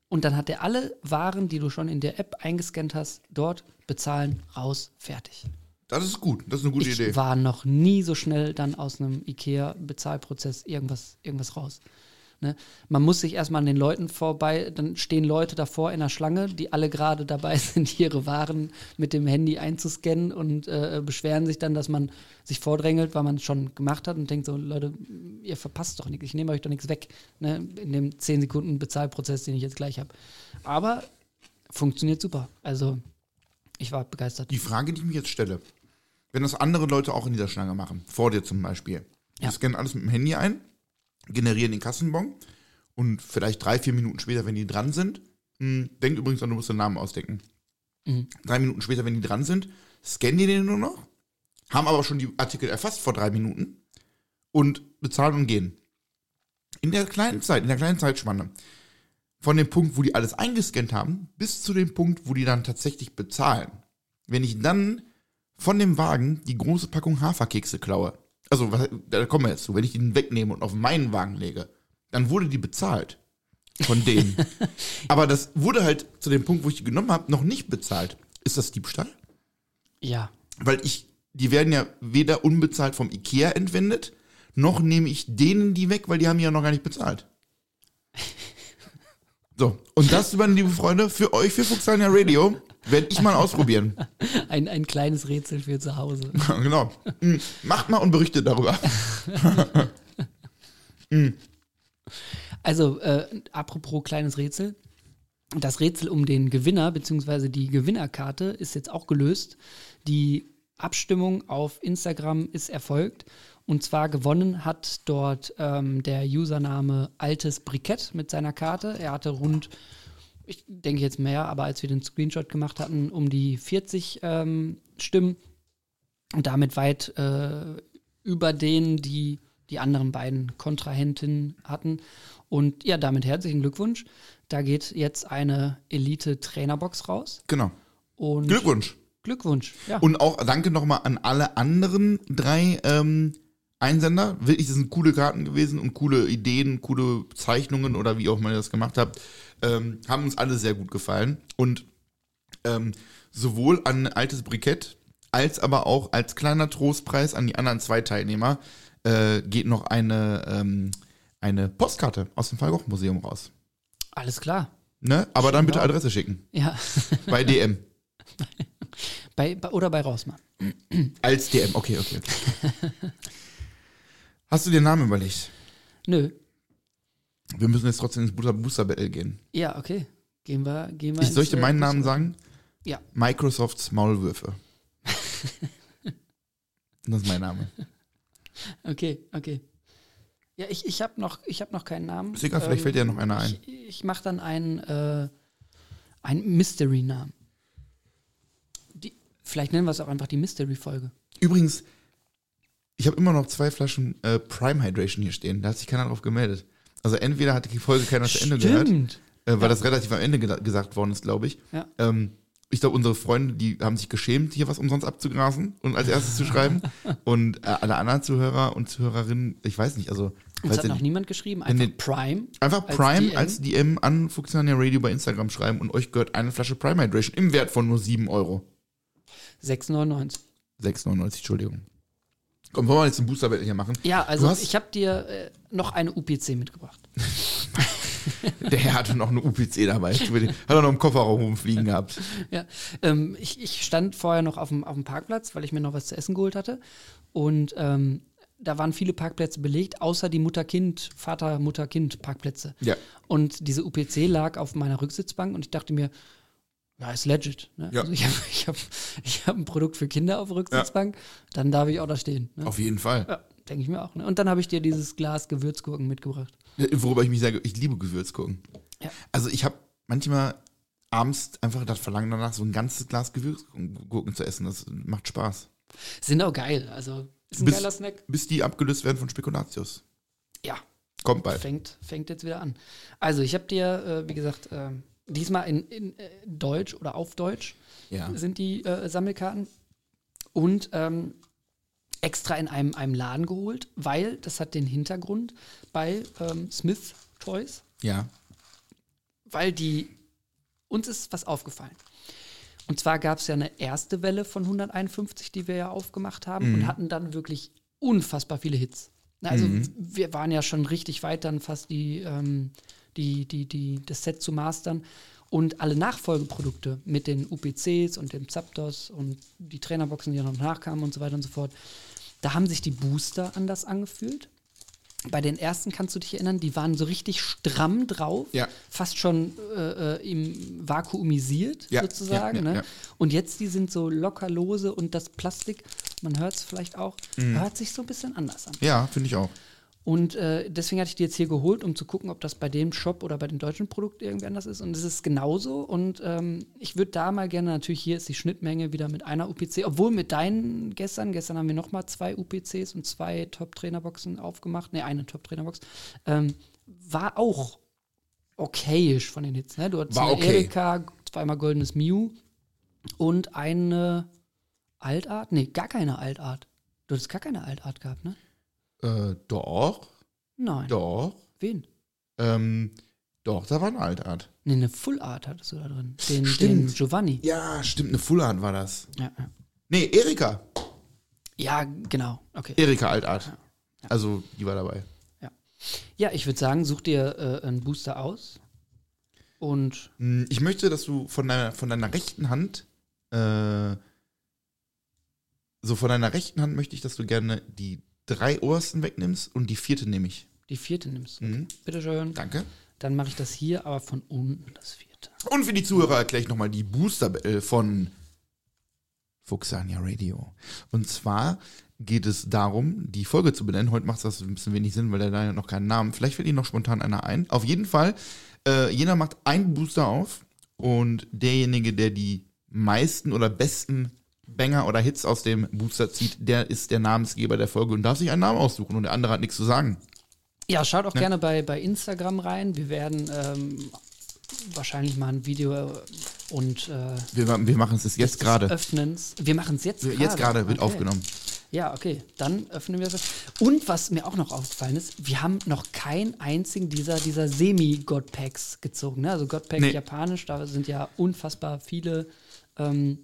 und dann hat er alle Waren, die du schon in der App eingescannt hast, dort bezahlen, raus, fertig. Das ist gut. Das ist eine gute ich Idee. war noch nie so schnell dann aus einem IKEA-Bezahlprozess irgendwas, irgendwas raus. Ne? Man muss sich erstmal an den Leuten vorbei, dann stehen Leute davor in der Schlange, die alle gerade dabei [LAUGHS] sind, ihre Waren mit dem Handy einzuscannen und äh, beschweren sich dann, dass man sich vordrängelt, weil man es schon gemacht hat und denkt so, Leute, ihr verpasst doch nichts, ich nehme euch doch nichts weg, ne? in dem 10 Sekunden Bezahlprozess, den ich jetzt gleich habe. Aber funktioniert super. Also ich war begeistert. Die Frage, die ich mir jetzt stelle, wenn das andere Leute auch in dieser Schlange machen, vor dir zum Beispiel, die Ja. scannen alles mit dem Handy ein, generieren den Kassenbon und vielleicht drei, vier Minuten später, wenn die dran sind, mh, denk übrigens an, du musst den Namen ausdenken. Mhm. Drei Minuten später, wenn die dran sind, scannen die den nur noch, haben aber schon die Artikel erfasst vor drei Minuten und bezahlen und gehen. In der kleinen Zeit, in der kleinen Zeitspanne, von dem Punkt, wo die alles eingescannt haben, bis zu dem Punkt, wo die dann tatsächlich bezahlen. Wenn ich dann von dem Wagen die große Packung Haferkekse klaue, also was- da kommen wir jetzt zu, wenn ich den wegnehme und auf meinen Wagen lege, dann wurde die bezahlt von denen. [LAUGHS] Aber das wurde halt zu dem Punkt, wo ich die genommen habe, noch nicht bezahlt. Ist das Diebstahl? Ja, Weil ich, die werden ja weder unbezahlt vom Ikea entwendet, noch nehme ich denen die weg, weil die haben ja noch gar nicht bezahlt. [LAUGHS] So, und das, meine liebe Freunde, für euch, für Fuchsania Radio, werde ich mal ausprobieren. [LAUGHS] ein, ein kleines Rätsel für zu Hause. [LAUGHS] genau. Mm, Macht mal und berichtet darüber. [LAUGHS] Also, äh, apropos kleines Rätsel. Das Rätsel um den Gewinner bzw. die Gewinnerkarte ist jetzt auch gelöst. Die Abstimmung auf Instagram ist erfolgt. Und zwar gewonnen hat dort ähm, der Username Altes Brikett mit seiner Karte. Er hatte rund, ich denke jetzt mehr, aber als wir den Screenshot gemacht hatten, um die 40 ähm, Stimmen. Und damit weit äh, über denen, die die anderen beiden Kontrahentinnen hatten. Und ja, damit herzlichen Glückwunsch. Da geht jetzt eine Elite-Trainerbox raus. Genau. Und Glückwunsch. Glückwunsch. Ja. Und auch danke nochmal an alle anderen drei ähm, Einsender. Wirklich, das sind coole Karten gewesen und coole Ideen, coole Zeichnungen oder wie auch immer ihr das gemacht habt. Ähm, haben uns alle sehr gut gefallen. Und ähm, sowohl an altes Brikett als aber auch als kleiner Trostpreis an die anderen zwei Teilnehmer äh, geht noch eine, ähm, eine Postkarte aus dem Fallgoch-Museum raus. Alles klar. Ne? Aber dann bitte. Adresse schicken. Ja. [LAUGHS] Bei DM. bei, bei, oder bei Rausmann. Als DM. Okay, okay, okay. [LAUGHS] Hast du dir einen Namen überlegt? Nö. Wir müssen jetzt trotzdem ins Booster, Booster Battle gehen. Ja, okay. Gehen wir, gehen wir Ich soll ich dir äh, meinen Namen sagen? Ja. Microsofts Maulwürfe. [LAUGHS] das ist mein Name. Okay, okay. Ja, ich, ich habe noch, ich hab noch keinen Namen. Ist egal, vielleicht fällt dir noch einer ein. Ich, ich mache dann einen, äh, einen Mystery-Namen. Vielleicht nennen wir es auch einfach die Mystery-Folge. Übrigens, ich habe immer noch zwei Flaschen äh, Prime Hydration hier stehen. Da hat sich keiner drauf gemeldet. Also entweder hat die Folge keiner zu Ende gehört, äh, weil das relativ am Ende geda- gesagt worden ist, glaube ich. Ja. Ähm, ich glaube, unsere Freunde, die haben sich geschämt, hier was umsonst abzugrasen und als erstes zu schreiben. [LAUGHS] Und äh, alle anderen Zuhörer und Zuhörerinnen, ich weiß nicht, also Uns hat ja noch nicht. niemand geschrieben, einfach den- Prime. einfach als Prime DM. als DM an Fuchsania Radio bei Instagram schreiben und euch gehört eine Flasche Prime Hydration im Wert von nur 7 Euro. 6,99. 6,99, Entschuldigung. Komm, wollen wir jetzt einen Booster Battle hier machen? Ja, also ich habe dir äh, noch eine UPC mitgebracht. [LAUGHS] Der Herr hatte noch eine UPC dabei. Hat er noch im Kofferraum rumfliegen gehabt. [LAUGHS] Ja, ähm, ich, ich stand vorher noch auf dem, auf dem Parkplatz, weil ich mir noch was zu essen geholt hatte. Und ähm, da waren viele Parkplätze belegt, außer die Mutter-Kind, Vater-Mutter-Kind-Parkplätze. Ja. Und diese UPC lag auf meiner Rücksitzbank und ich dachte mir, ja, ist legit. Ne? Ja. Also ich habe ich hab, ich hab ein Produkt für Kinder auf der Rücksitzbank, dann darf ich auch da stehen. Ne? Auf jeden Fall. Ja, denke ich mir auch. Ne? Und dann habe ich dir dieses Glas Gewürzgurken mitgebracht. Worüber ich mich sage, ich liebe Gewürzgurken. Ja. Also ich habe manchmal abends einfach das Verlangen danach, so ein ganzes Glas Gewürzgurken zu essen. Das macht Spaß. Sind auch geil. Also ist ein Bis- geiler Snack. Bis die abgelöst werden von Spekulatius. Ja, Kommt bald. fängt, fängt jetzt wieder an. Also, ich habe dir, äh, wie gesagt, äh, diesmal in, in äh, Deutsch oder auf Deutsch Ja. sind die äh, Sammelkarten und ähm, extra in einem, einem Laden geholt, weil das hat den Hintergrund bei ähm, Smith Toys, Ja. weil die uns ist was aufgefallen. Und zwar gab es ja eine erste Welle von 151, die wir ja aufgemacht haben und hatten dann wirklich unfassbar viele Hits. Also wir waren ja schon richtig weit, dann fast die, ähm, die, die, die, das Set zu mastern. Und alle Nachfolgeprodukte mit den UPCs und dem Zapdos und die Trainerboxen, die ja noch nachkamen und so weiter und so fort, da haben sich die Booster anders angefühlt. Bei den ersten kannst du dich erinnern, die waren so richtig stramm drauf, Ja. fast schon äh, äh, im vakuumisiert Ja, sozusagen. ja, ne? Und jetzt die sind so locker lose und das Plastik, man hört es vielleicht auch, Mhm. hört sich so ein bisschen anders an. Ja, finde ich auch. Und äh, deswegen hatte ich die jetzt hier geholt, um zu gucken, ob das bei dem Shop oder bei den deutschen Produkten irgendwie anders ist. Und es ist genauso. Und ähm, ich würde da mal gerne, natürlich hier ist die Schnittmenge wieder mit einer UPC, obwohl mit deinen gestern, gestern haben wir nochmal zwei UPCs und zwei Top-Trainerboxen aufgemacht. Ne, eine Top-Trainerbox. Ähm, war auch okayisch von den Hits. Ne? Du hattest War okay. Erika, zweimal goldenes Mew und eine Altart. Nee, gar keine Altart. Du hattest gar keine Altart gehabt, ne? Äh, doch, Nein. doch. Wen? Ähm, doch, da war eine Altart. Nee, eine Full Art hattest du da drin. Den, Stimmt. den Giovanni. Ja, stimmt, eine Full Art war das. Ja, ja. Nee, Erika. ja genau. Okay. Erika Altart. Also, die war dabei. Ja, ich würde sagen, such dir äh, einen Booster aus. Und Hm, Ich möchte, dass du von deiner, von deiner rechten Hand, äh, so von deiner rechten Hand möchte ich, dass du gerne die drei obersten wegnimmst und die vierte nehme ich. die vierte nimmst. Mhm. Bitteschön. Danke. Dann mache ich das hier, aber von unten das vierte. Und für die Zuhörer erkläre ich nochmal die Booster Battle von Fuxania Radio. Und zwar geht es darum, die Folge zu benennen. Heute macht das ein bisschen wenig Sinn, weil der da ja noch keinen Namen. Vielleicht fällt Ihnen noch spontan einer ein. Auf jeden Fall, äh, jeder macht einen Booster auf und derjenige, der die meisten oder besten Banger oder Hits aus dem Booster zieht, der ist der Namensgeber der Folge und darf sich einen Namen aussuchen und der andere hat nichts zu sagen. Ja, schaut auch gerne bei, bei Instagram rein. Wir werden ähm, wahrscheinlich mal ein Video äh, und äh, Wir, wir machen es jetzt gerade. Öffnens. Wir machen es jetzt gerade. Jetzt gerade wird Okay. aufgenommen. Ja, okay. Dann öffnen wir das. Und was mir auch noch aufgefallen ist, wir haben noch keinen einzigen dieser, dieser Semi-God-Packs gezogen. Ne? Also God-Pack Nee. japanisch, da sind ja unfassbar viele ähm,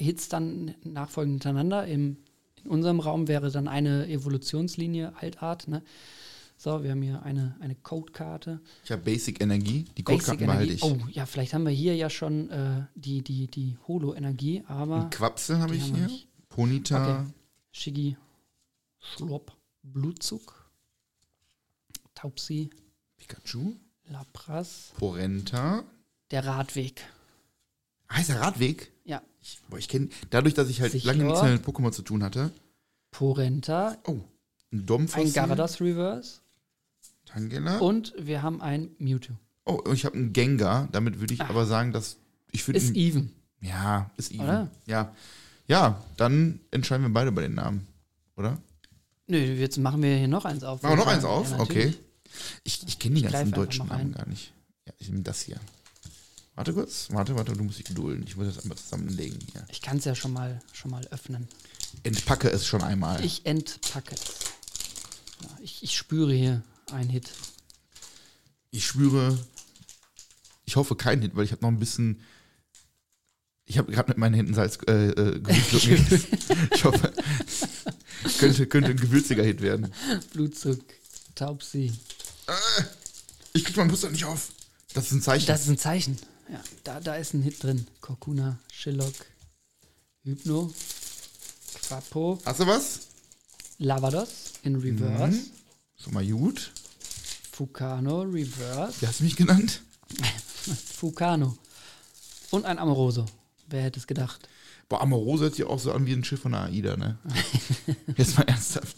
Hits dann nachfolgend hintereinander. Im, in unserem Raum wäre dann eine Evolutionslinie Altart. Ne? So, wir haben hier eine, eine Codekarte. Ich habe Basic Energie, die Codekarten behalte ich. Oh, ja, vielleicht haben wir hier ja schon äh, die, die, die Holo-Energie, aber. Quapsel habe ich hier. nicht. Ponita. Okay. Shiggy, Schlop, Blutzug, Taubsi, Pikachu. Lapras, Porenta. der Radweg. Heißt der Radweg? Ja, Ich, boah, ich kenne, dadurch, dass ich halt Sicher. lange nichts mehr mit Pokémon zu tun hatte. Porenta, Oh, ein Domfossil. ein Garados Reverse Tangela. und wir haben ein Mewtwo. Oh, und ich habe einen Gengar. Damit würde ich Ah. aber sagen, dass ich finde. Ist even. Ja, ist even. Oder? Ja. Ja, dann entscheiden wir beide bei den Namen. Oder? Nö, jetzt machen wir hier noch eins auf. Machen wir noch Ja, eins auf? natürlich. okay. Ich, ich kenne die ganzen deutschen Namen rein. gar nicht. Ja, ich nehme das hier. Warte kurz, warte, warte, du musst dich gedulden. Ich muss das einmal zusammenlegen hier. Ich kann es ja schon mal, schon mal öffnen. Entpacke es schon einmal. Ich entpacke. Ja, ich, ich spüre hier einen Hit. Ich schwöre, ich hoffe kein Hit, weil ich habe noch ein bisschen. Ich habe gerade mit meinen Händen Salz äh, äh, [LAUGHS] gegessen. Ich hoffe, [LAUGHS] könnte, könnte ein gewürziger Hit werden. Blutzug, Taubsi. Ich krieg meinen Muster nicht auf. Das ist ein Zeichen. Das ist ein Zeichen. Ja, da, da ist ein Hit drin. Korkuna, Shillock, Hypno, Quapo, Hast du was? Lavados in Reverse, Schon mal gut. Fukano Reverse, Wie hast du mich genannt? [LAUGHS] Fukano und ein Amoroso. Wer hätte es gedacht? Boah, Amorose hört sich auch so an wie ein Schiff von der AIDA, ne? [LAUGHS] Jetzt mal ernsthaft.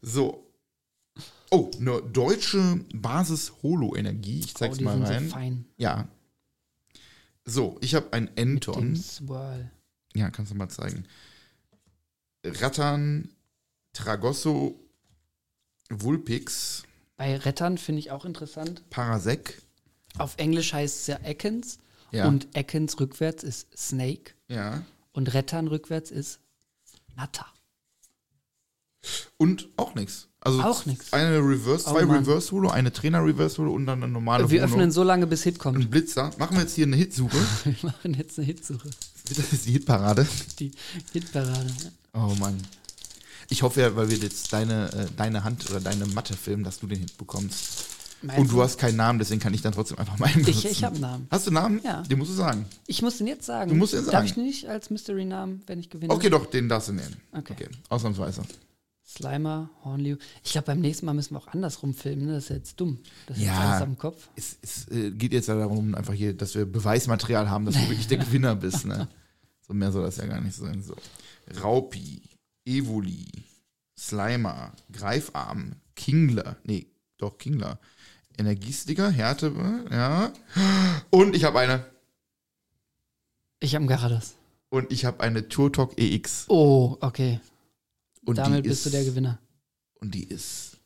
So. Oh, eine deutsche Basis-Holo-Energie. Ich zeig's oh, mal rein. so fein. Ja. So, ich habe ein Enton. Ja, kannst du mal zeigen. Rattan, Tragosso, Vulpix, Bei Rettern finde ich auch interessant. Parasek. Auf Englisch heißt es ja Ekans. Ja. Und Ekans rückwärts ist Snake. Ja. Und Rettern rückwärts ist Natter. Und auch nichts. Also Auch nix. Eine Reverse, Oh zwei Mann. Reverse Holo, eine Trainer Reverse Holo und dann eine normale Wir Holo. öffnen so lange, bis Hit kommt. Ein Blitzer. Machen wir jetzt hier eine Hitsuche. [LAUGHS] Wir machen jetzt eine Hitsuche. Das ist die Hitparade. Die Hitparade. Oh Mann. Ich hoffe ja, weil wir jetzt deine, äh, deine Hand oder deine Matte filmen, dass du den Hit bekommst. Meinst Und du hast keinen Namen, deswegen kann ich dann trotzdem einfach meinen Ich, benutzen. ich habe einen Namen. Hast du einen Namen? Ja. Den musst du sagen. Ich muss den jetzt sagen. Du musst den Darf sagen. ich nicht als Mystery-Namen, wenn ich gewinne? Okay, doch, den darfst du nehmen. Okay. Ausnahmsweise. Slimer, Hornliu. Ich glaube, beim nächsten Mal müssen wir auch andersrum filmen. Ne? Das ist jetzt dumm. Das ist Ja. alles am Kopf. Es, es äh, geht jetzt ja darum, einfach hier, dass wir Beweismaterial haben, dass du wirklich der [LAUGHS] Gewinner bist. Ne? So mehr soll das ja gar nicht sein. So. Raupi, Evoli, Slimer, Greifarm, Kingler, nee, doch Kingler, Energiesticker, Härte, ja. Und ich habe eine. Ich habe einen Garados. Und ich habe eine Turtok EX. Oh, okay. Und Damit bist ist, du der Gewinner. Und die ist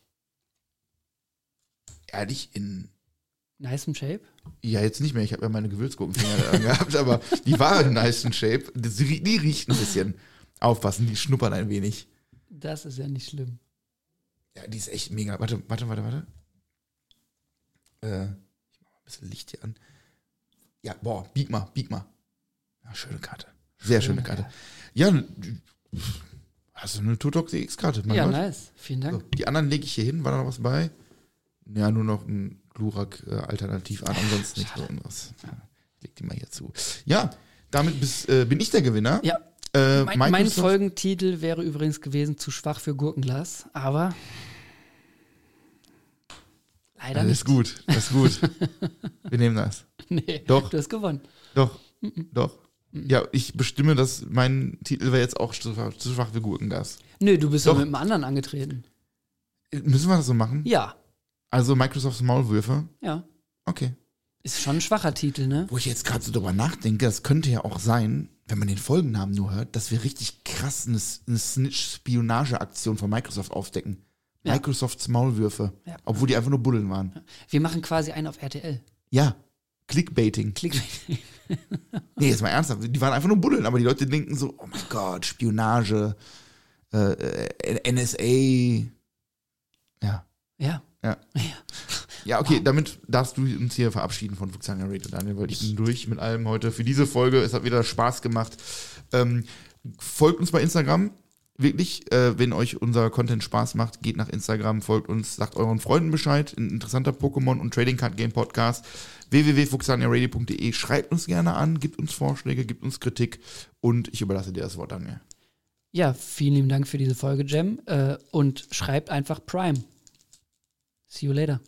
ehrlich in Nice Shape. Ja, jetzt nicht mehr. Ich habe ja meine Gewürzgurkenfinger [LAUGHS] gehabt, aber die war in nice Shape. Die, die riecht ein bisschen. Aufpassen, die schnuppern ein wenig. Das ist ja nicht schlimm. Ja, die ist echt mega. Warte, warte, warte, warte. Äh, ich mach mal ein bisschen Licht hier an. Ja, boah, bieg mal, bieg mal. Ja, schöne Karte. Sehr schöne, Schöne Karte. Ja, die- hast du eine Tutok DX-Karte? ja, Gott. nice. Vielen So, Dank. die anderen lege ich hier hin. War da noch was bei? Ja, nur noch ein Glurak äh, alternativ an. Ansonsten nicht so irgendwas. Ja, leg die mal hier zu. Ja, damit bis, äh, bin ich der Gewinner. Ja, Äh, mein, mein Folgentitel wäre übrigens gewesen Zu schwach für Gurkenglas, aber leider Alles nicht. gut, alles gut. [LAUGHS] Wir nehmen das. Nee, Doch. du hast gewonnen. Doch, doch. Ja, ich bestimme, dass mein Titel wäre jetzt auch zu schwach, zu schwach für Gurkengas. Nö, du bist doch mit einem anderen angetreten. Müssen wir das so machen? Ja, Also Microsofts Maulwürfe? ja. Okay. Ist schon ein schwacher Titel, ne? Wo ich jetzt gerade so drüber nachdenke, das könnte ja auch sein, wenn man den Folgennamen nur hört, dass wir richtig krass eine, eine Snitch-Spionage-Aktion von Microsoft aufdecken. Ja. Microsofts Maulwürfe. Ja. Obwohl die einfach nur Buddeln waren. Wir machen quasi einen auf RTL. Ja. Clickbaiting. Klick. Nee, jetzt mal ernsthaft. Die waren einfach nur Buddeln, aber die Leute denken so, oh mein Gott, Spionage, äh, äh, NSA. Ja. Ja. Ja. Ja, okay, damit darfst du uns hier verabschieden von Fuxania Radio, Daniel, weil ich bin durch mit allem heute für diese Folge. Es hat wieder Spaß gemacht. Ähm, folgt uns bei Instagram. Wirklich, äh, wenn euch unser Content Spaß macht, geht nach Instagram, folgt uns, sagt euren Freunden Bescheid. Ein interessanter Pokémon und Trading Card Game Podcast. www.fuxaniaradio.de. Schreibt uns gerne an, gibt uns Vorschläge, gibt uns Kritik und ich überlasse dir das Wort, Daniel. Ja, vielen lieben Dank für diese Folge, Jem. Äh, und schreibt einfach Prime. See you later.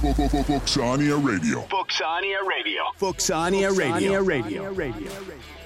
Fuxania Radio. Fuxania Radio. Fuxania Radio. Fuxania Radio.